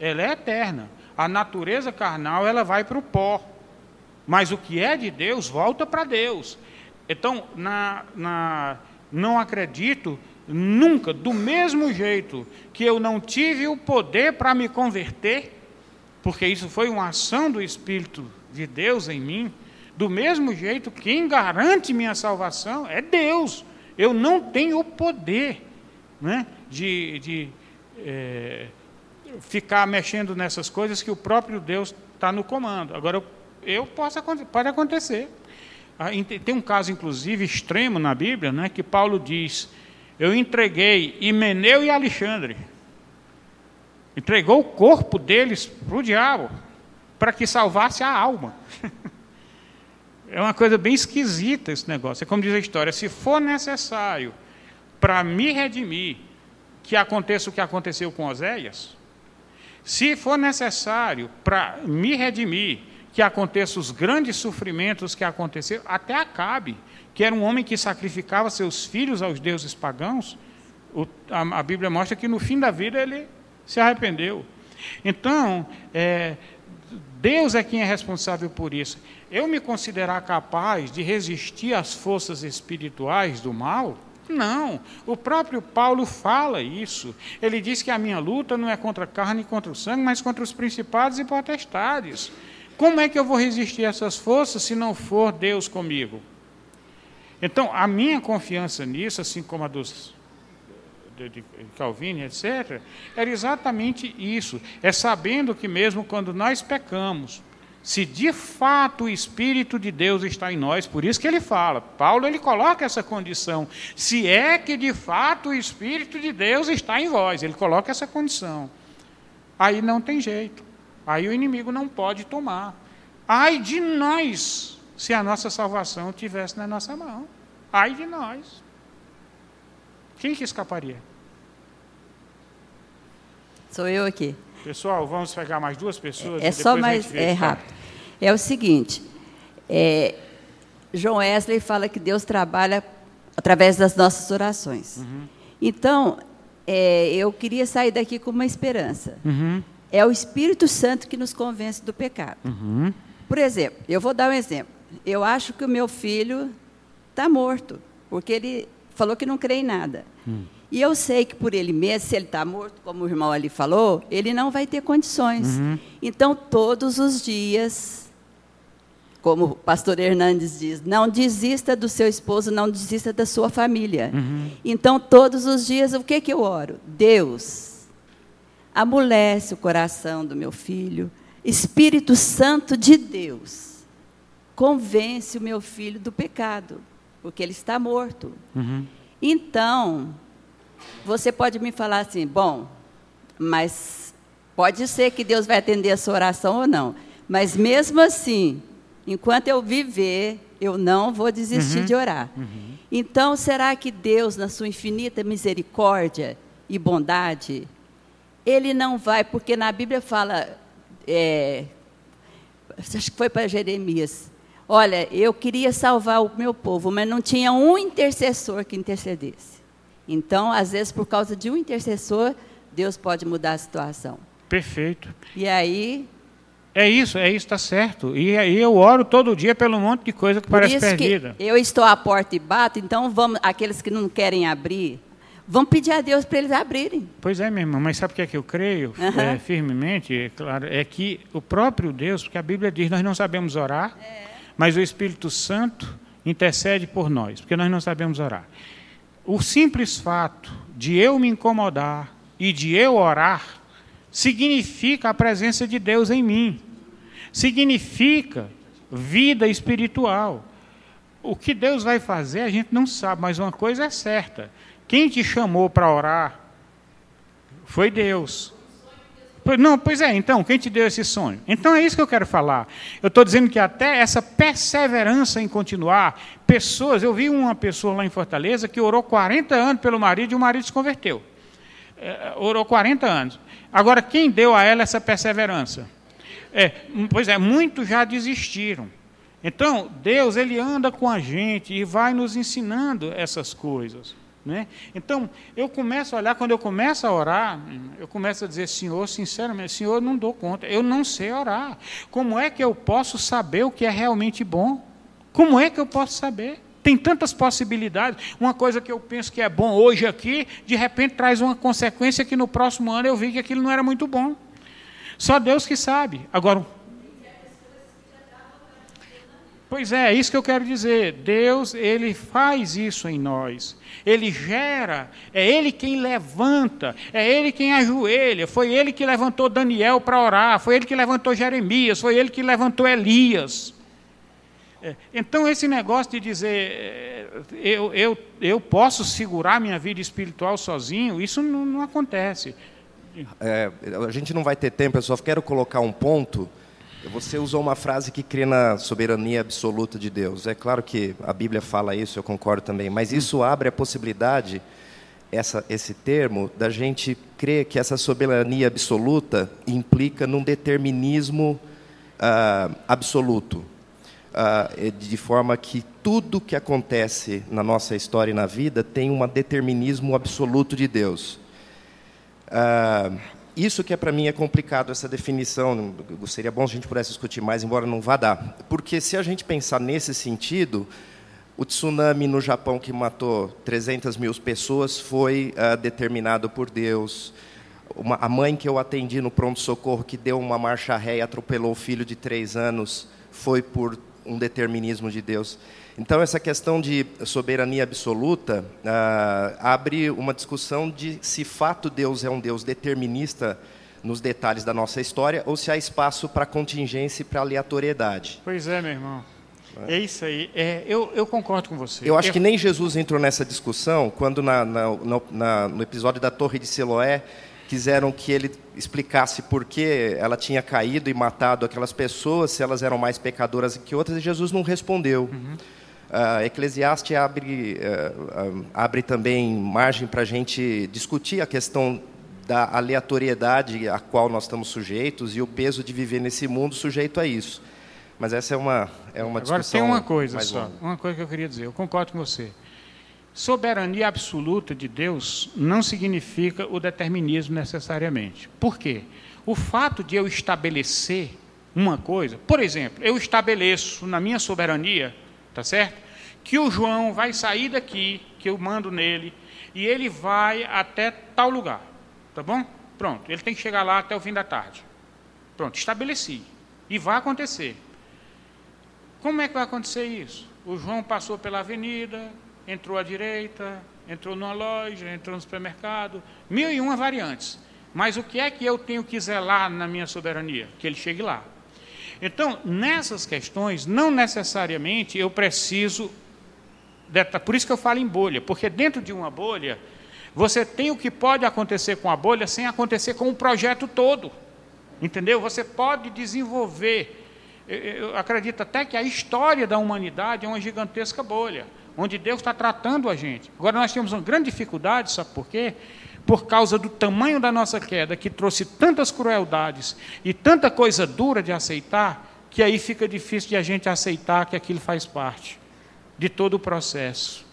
Ela é eterna. A natureza carnal, ela vai para o pó. Mas o que é de Deus, volta para Deus. Então, na, na, não acredito nunca, do mesmo jeito que eu não tive o poder para me converter, porque isso foi uma ação do Espírito de Deus em mim, do mesmo jeito, quem garante minha salvação é Deus. Eu não tenho o poder né, de, de é, ficar mexendo nessas coisas que o próprio Deus está no comando. Agora, eu, eu posso, pode acontecer. Ah, tem um caso, inclusive, extremo na Bíblia, né, que Paulo diz: Eu entreguei Himeneu e Alexandre. Entregou o corpo deles para o diabo, para que salvasse a alma. É uma coisa bem esquisita esse negócio. É como diz a história: se for necessário para me redimir, que aconteça o que aconteceu com Oséias, se for necessário para me redimir, que aconteça os grandes sofrimentos que aconteceram, até Acabe, que era um homem que sacrificava seus filhos aos deuses pagãos, o, a, a, Bíblia mostra que no fim da vida ele se arrependeu. Então, é, Deus é quem é responsável por isso eu me considerar capaz de resistir às forças espirituais do mal? Não, o próprio Paulo fala isso. Ele diz que a minha luta não é contra a carne e contra o sangue, mas contra os principados e potestades. Como é que eu vou resistir a essas forças se não for Deus comigo? Então, a minha confiança nisso, assim como a dos de, Calvino, etc., era exatamente isso. É sabendo que mesmo quando nós pecamos, se de fato o Espírito de Deus está em nós, por isso que ele fala, Paulo ele coloca essa condição, se é que de fato o Espírito de Deus está em vós, ele coloca essa condição. Aí não tem jeito, aí o inimigo não pode tomar. Ai de nós, se a nossa salvação tivesse na nossa mão. Ai de nós. Quem que escaparia? Sou eu aqui. Pessoal, vamos pegar mais duas pessoas? É só mais é rápido. É o seguinte, é, João Wesley fala que Deus trabalha através das nossas orações. Uhum. Então, é, eu queria sair daqui com uma esperança. Uhum. É o Espírito Santo que nos convence do pecado. Uhum. Por exemplo, eu vou dar um exemplo. Eu acho que o meu filho está morto, porque ele falou que não crê em nada. Hum. E eu sei que por ele mesmo, se ele está morto, como o irmão ali falou, ele não vai ter condições. Uhum. Então, todos os dias, como o pastor Hernandes diz, não desista do seu esposo, não desista da sua família. Uhum. Então, todos os dias, o que, que eu oro? Deus, amolece o coração do meu filho, Espírito Santo de Deus, convence o meu filho do pecado porque ele está morto. Uhum. Então, você pode me falar assim, bom, mas pode ser que Deus vai atender a sua oração ou não. Mas mesmo assim, enquanto eu viver, eu não vou desistir uhum. de orar. Uhum. Então, será que Deus, na sua infinita misericórdia e bondade, Ele não vai, porque na Bíblia fala, é, acho que foi para Jeremias, Olha, eu queria salvar o meu povo, mas não tinha um intercessor que intercedesse. Então, às vezes, por causa de um intercessor, Deus pode mudar a situação. Perfeito. E aí. É isso, é isso, está certo. E aí eu oro todo dia pelo monte de coisa que parece perdida. eu estou à porta e bato, então vamos, aqueles que não querem abrir, vamos pedir a Deus para eles abrirem. Pois é, minha irmã, mas sabe o que é que eu creio uhum. é, firmemente? É, claro, é que o próprio Deus, porque a Bíblia diz, nós não sabemos orar. É mas o Espírito Santo intercede por nós, porque nós não sabemos orar. O simples fato de eu me incomodar e de eu orar significa a presença de Deus em mim, significa vida espiritual. O que Deus vai fazer a gente não sabe, mas uma coisa é certa: quem te chamou para orar foi Deus. Não, pois é, então, quem te deu esse sonho? Então é isso que eu quero falar. Eu estou dizendo que até essa perseverança em continuar, pessoas, eu vi uma pessoa lá em Fortaleza que orou 40 anos pelo marido e o marido se converteu. É, orou 40 anos. Agora, quem deu a ela essa perseverança? É, pois é, muitos já desistiram. Então, Deus, Ele anda com a gente e vai nos ensinando essas coisas. Né? Então, eu começo a olhar, quando eu começo a orar, eu começo a dizer, Senhor, sinceramente, Senhor, não dou conta, eu não sei orar. Como é que eu posso saber o que é realmente bom? Como é que eu posso saber? Tem tantas possibilidades. Uma coisa que eu penso que é bom hoje aqui, de repente traz uma consequência que no próximo ano eu vi que aquilo não era muito bom. Só Deus que sabe. Agora, Pois é, é isso que eu quero dizer. Deus, ele faz isso em nós. Ele gera, é ele quem levanta, é ele quem ajoelha. Foi ele que levantou Daniel para orar, foi ele que levantou Jeremias, foi ele que levantou Elias. É, então, esse negócio de dizer é, eu, eu, eu posso segurar minha vida espiritual sozinho, isso não, não acontece. É, a gente não vai ter tempo, eu só quero colocar um ponto você usou uma frase que crê na soberania absoluta de Deus. É claro que a Bíblia fala isso, eu concordo também, mas isso abre a possibilidade, essa, esse termo, da gente crer que essa soberania absoluta implica num determinismo uh, absoluto. Uh, de forma que tudo que acontece na nossa história e na vida tem um determinismo absoluto de Deus. Uh, isso que é para mim é complicado essa definição. Seria bom se a gente pudesse discutir mais, embora não vá dar. Porque se a gente pensar nesse sentido, o tsunami no Japão que matou 300 mil pessoas foi uh, determinado por Deus. Uma, a mãe que eu atendi no pronto-socorro que deu uma marcha ré e atropelou o filho de três anos foi por um determinismo de Deus. Então, essa questão de soberania absoluta ah, abre uma discussão de se fato Deus é um Deus determinista nos detalhes da nossa história ou se há espaço para contingência e para aleatoriedade. Pois é, meu irmão. É isso aí. É, eu, eu concordo com você. Eu acho que nem Jesus entrou nessa discussão quando, na, na, no, na, no episódio da Torre de Siloé, quiseram que ele explicasse por que ela tinha caído e matado aquelas pessoas, se elas eram mais pecadoras que outras, e Jesus não respondeu. Uhum. Uh, Eclesiastes abre, uh, abre também margem para a gente discutir a questão da aleatoriedade a qual nós estamos sujeitos e o peso de viver nesse mundo sujeito a isso. Mas essa é uma, é uma Agora, discussão. Agora, tem uma coisa só, longa. uma coisa que eu queria dizer, eu concordo com você. Soberania absoluta de Deus não significa o determinismo necessariamente. Por quê? O fato de eu estabelecer uma coisa, por exemplo, eu estabeleço na minha soberania, tá certo? Que o João vai sair daqui, que eu mando nele, e ele vai até tal lugar, tá bom? Pronto, ele tem que chegar lá até o fim da tarde. Pronto, estabeleci. E vai acontecer. Como é que vai acontecer isso? O João passou pela avenida, entrou à direita, entrou numa loja, entrou no supermercado, mil e uma variantes. Mas o que é que eu tenho que zelar na minha soberania? Que ele chegue lá. Então, nessas questões, não necessariamente eu preciso. Por isso que eu falo em bolha, porque dentro de uma bolha, você tem o que pode acontecer com a bolha sem acontecer com o projeto todo. Entendeu? Você pode desenvolver. Eu acredito até que a história da humanidade é uma gigantesca bolha onde Deus está tratando a gente. Agora nós temos uma grande dificuldade, sabe por quê? Por causa do tamanho da nossa queda, que trouxe tantas crueldades e tanta coisa dura de aceitar, que aí fica difícil de a gente aceitar que aquilo faz parte de todo o processo.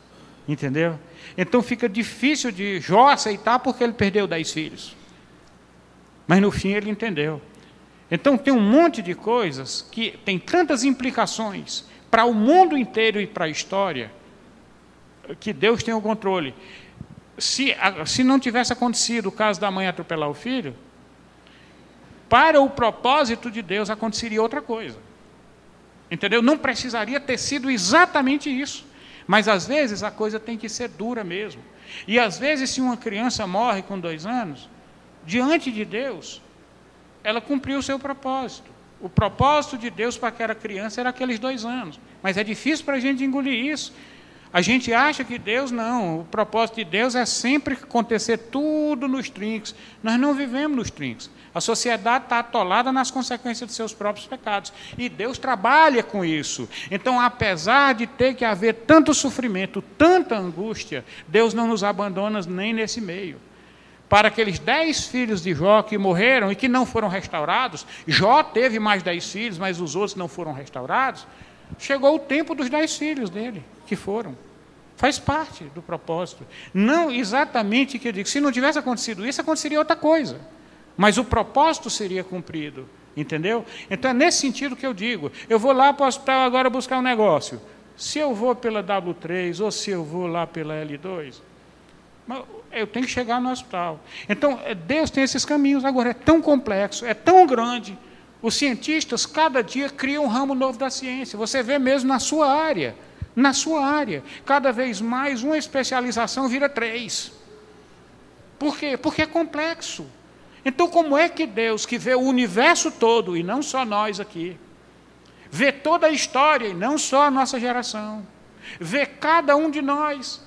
Entendeu? Então fica difícil de Jó aceitar porque ele perdeu dez filhos. Mas no fim ele entendeu. Então tem um monte de coisas que tem tantas implicações para o mundo inteiro e para a história que Deus tem o controle. Se, se não tivesse acontecido o caso da mãe atropelar o filho, para o propósito de Deus aconteceria outra coisa. Entendeu? Não precisaria ter sido exatamente isso. Mas às vezes a coisa tem que ser dura mesmo. E às vezes, se uma criança morre com dois anos, diante de Deus, ela cumpriu o seu propósito. O propósito de Deus para aquela criança era aqueles dois anos. Mas é difícil para a gente engolir isso. A gente acha que Deus não, o propósito de Deus é sempre acontecer tudo nos trinques. Nós não vivemos nos trinques. A sociedade está atolada nas consequências de seus próprios pecados. E Deus trabalha com isso. Então, apesar de ter que haver tanto sofrimento, tanta angústia, Deus não nos abandona nem nesse meio. Para aqueles dez filhos de Jó que morreram e que não foram restaurados, Jó teve mais dez filhos, mas os outros não foram restaurados. Chegou o tempo dos dez filhos dele que foram. Faz parte do propósito. Não exatamente que eu digo, se não tivesse acontecido isso, aconteceria outra coisa. Mas o propósito seria cumprido. Entendeu? Então é nesse sentido que eu digo. Eu vou lá para o hospital agora buscar um negócio. Se eu vou pela W3 ou se eu vou lá pela L2, eu tenho que chegar no hospital. Então, é, Deus tem esses caminhos. Agora, é tão complexo, é tão grande. Os cientistas, cada dia, criam um ramo novo da ciência. Você vê mesmo na sua área na sua área. Cada vez mais uma especialização vira três. Por quê? Porque é complexo. Então, como é que Deus, que vê o universo todo, e não só nós aqui, vê toda a história, e não só a nossa geração, vê cada um de nós,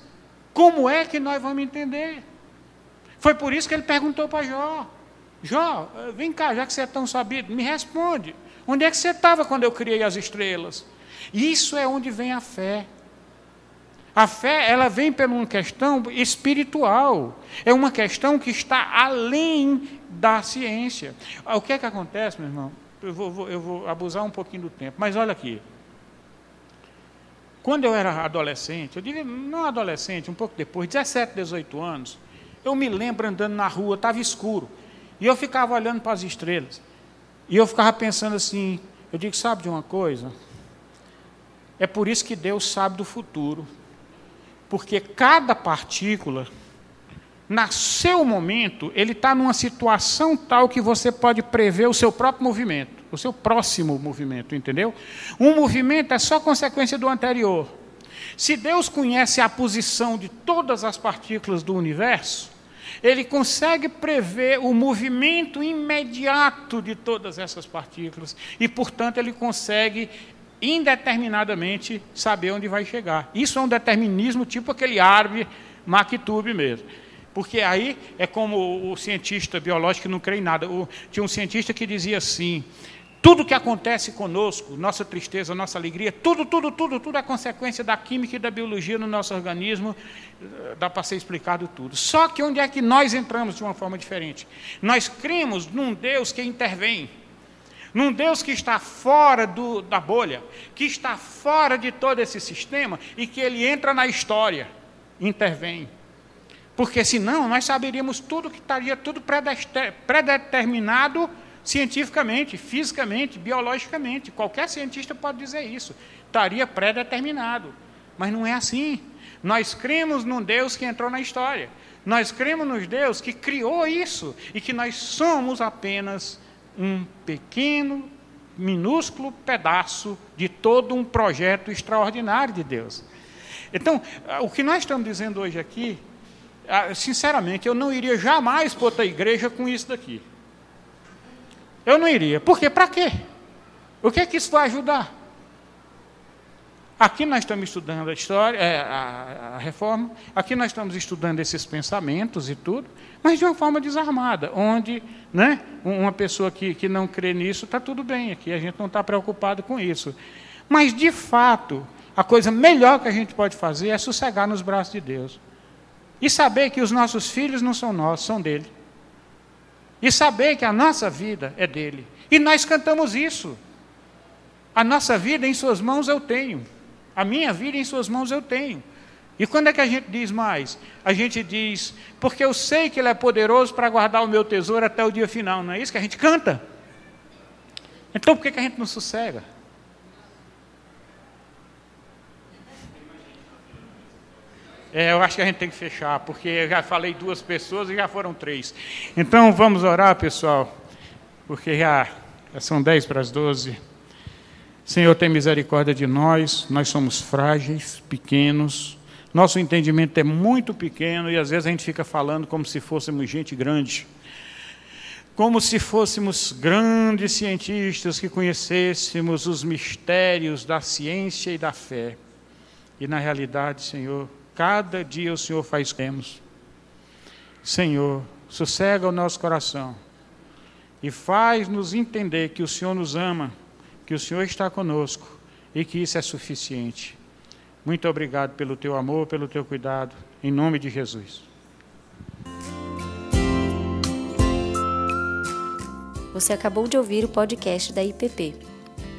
como é que nós vamos entender? Foi por isso que ele perguntou para Jó: Jó, vem cá, já que você é tão sabido, me responde. Onde é que você estava quando eu criei as estrelas? Isso é onde vem a fé. A fé, ela vem por uma questão espiritual. É uma questão que está além da ciência. O que é que acontece, meu irmão? Eu vou, eu vou abusar um pouquinho do tempo, mas olha aqui. Quando eu era adolescente, eu digo, não adolescente, um pouco depois, 17, 18 anos, eu me lembro andando na rua, estava escuro, e eu ficava olhando para as estrelas. E eu ficava pensando assim, eu digo, sabe de uma coisa? É por isso que Deus sabe do futuro. Porque cada partícula, no seu momento, ele está numa situação tal que você pode prever o seu próprio movimento, o seu próximo movimento, entendeu? Um movimento é só consequência do anterior. Se Deus conhece a posição de todas as partículas do universo, ele consegue prever o movimento imediato de todas essas partículas e, portanto, ele consegue indeterminadamente saber onde vai chegar. Isso é um determinismo tipo aquele árvore Maktub mesmo. Porque aí é como o cientista biológico que não crê em nada. O, tinha um cientista que dizia assim: tudo que acontece conosco, nossa tristeza, nossa alegria, tudo, tudo, tudo, tudo é consequência da química e da biologia no nosso organismo, eh, dá para ser explicado tudo. Só que onde é que nós entramos de uma forma diferente? Nós cremos num Deus que intervém, num Deus que está fora do, da bolha, que está fora de todo esse sistema e que ele entra na história, intervém. Porque senão nós saberíamos tudo que estaria tudo predeterminado cientificamente, fisicamente, biologicamente. Qualquer cientista pode dizer isso. Estaria predeterminado. Mas não é assim. Nós cremos num Deus que entrou na história. Nós cremos num Deus que criou isso e que nós somos apenas um pequeno, minúsculo pedaço de todo um projeto extraordinário de Deus. Então, o que nós estamos dizendo hoje aqui sinceramente, eu não iria jamais para outra igreja com isso daqui. Eu não iria. Por quê? Para quê? O que é que isso vai ajudar? Aqui nós estamos estudando a história, é, a, a, reforma, aqui nós estamos estudando esses pensamentos e tudo, mas de uma forma desarmada, onde né, uma pessoa que, que não crê nisso está tudo bem aqui, a gente não está preocupado com isso. Mas, de fato, a coisa melhor que a gente pode fazer é sossegar nos braços de Deus. E saber que os nossos filhos não são nossos, são dele. E saber que a nossa vida é dele. E nós cantamos isso. A nossa vida em suas mãos eu tenho. A minha vida em suas mãos eu tenho. E quando é que a gente diz mais? A gente diz, porque eu sei que Ele é poderoso para guardar o meu tesouro até o dia final. Não é isso que a gente canta? Então por que, que a gente não sossega? É, eu acho que a gente tem que fechar, porque eu já falei duas pessoas e já foram três. Então vamos orar, pessoal, porque já, já são dez para as doze. Senhor, tem misericórdia de nós, nós somos frágeis, pequenos, nosso entendimento é muito pequeno e às vezes a gente fica falando como se fôssemos gente grande. Como se fôssemos grandes cientistas que conhecêssemos os mistérios da ciência e da fé. E na realidade, Senhor, Cada dia o Senhor faz temos. Senhor, sossega o nosso coração e faz-nos entender que o Senhor nos ama, que o Senhor está conosco e que isso é suficiente. Muito obrigado pelo teu amor, pelo teu cuidado, em nome de Jesus. Você acabou de ouvir o podcast da IPP.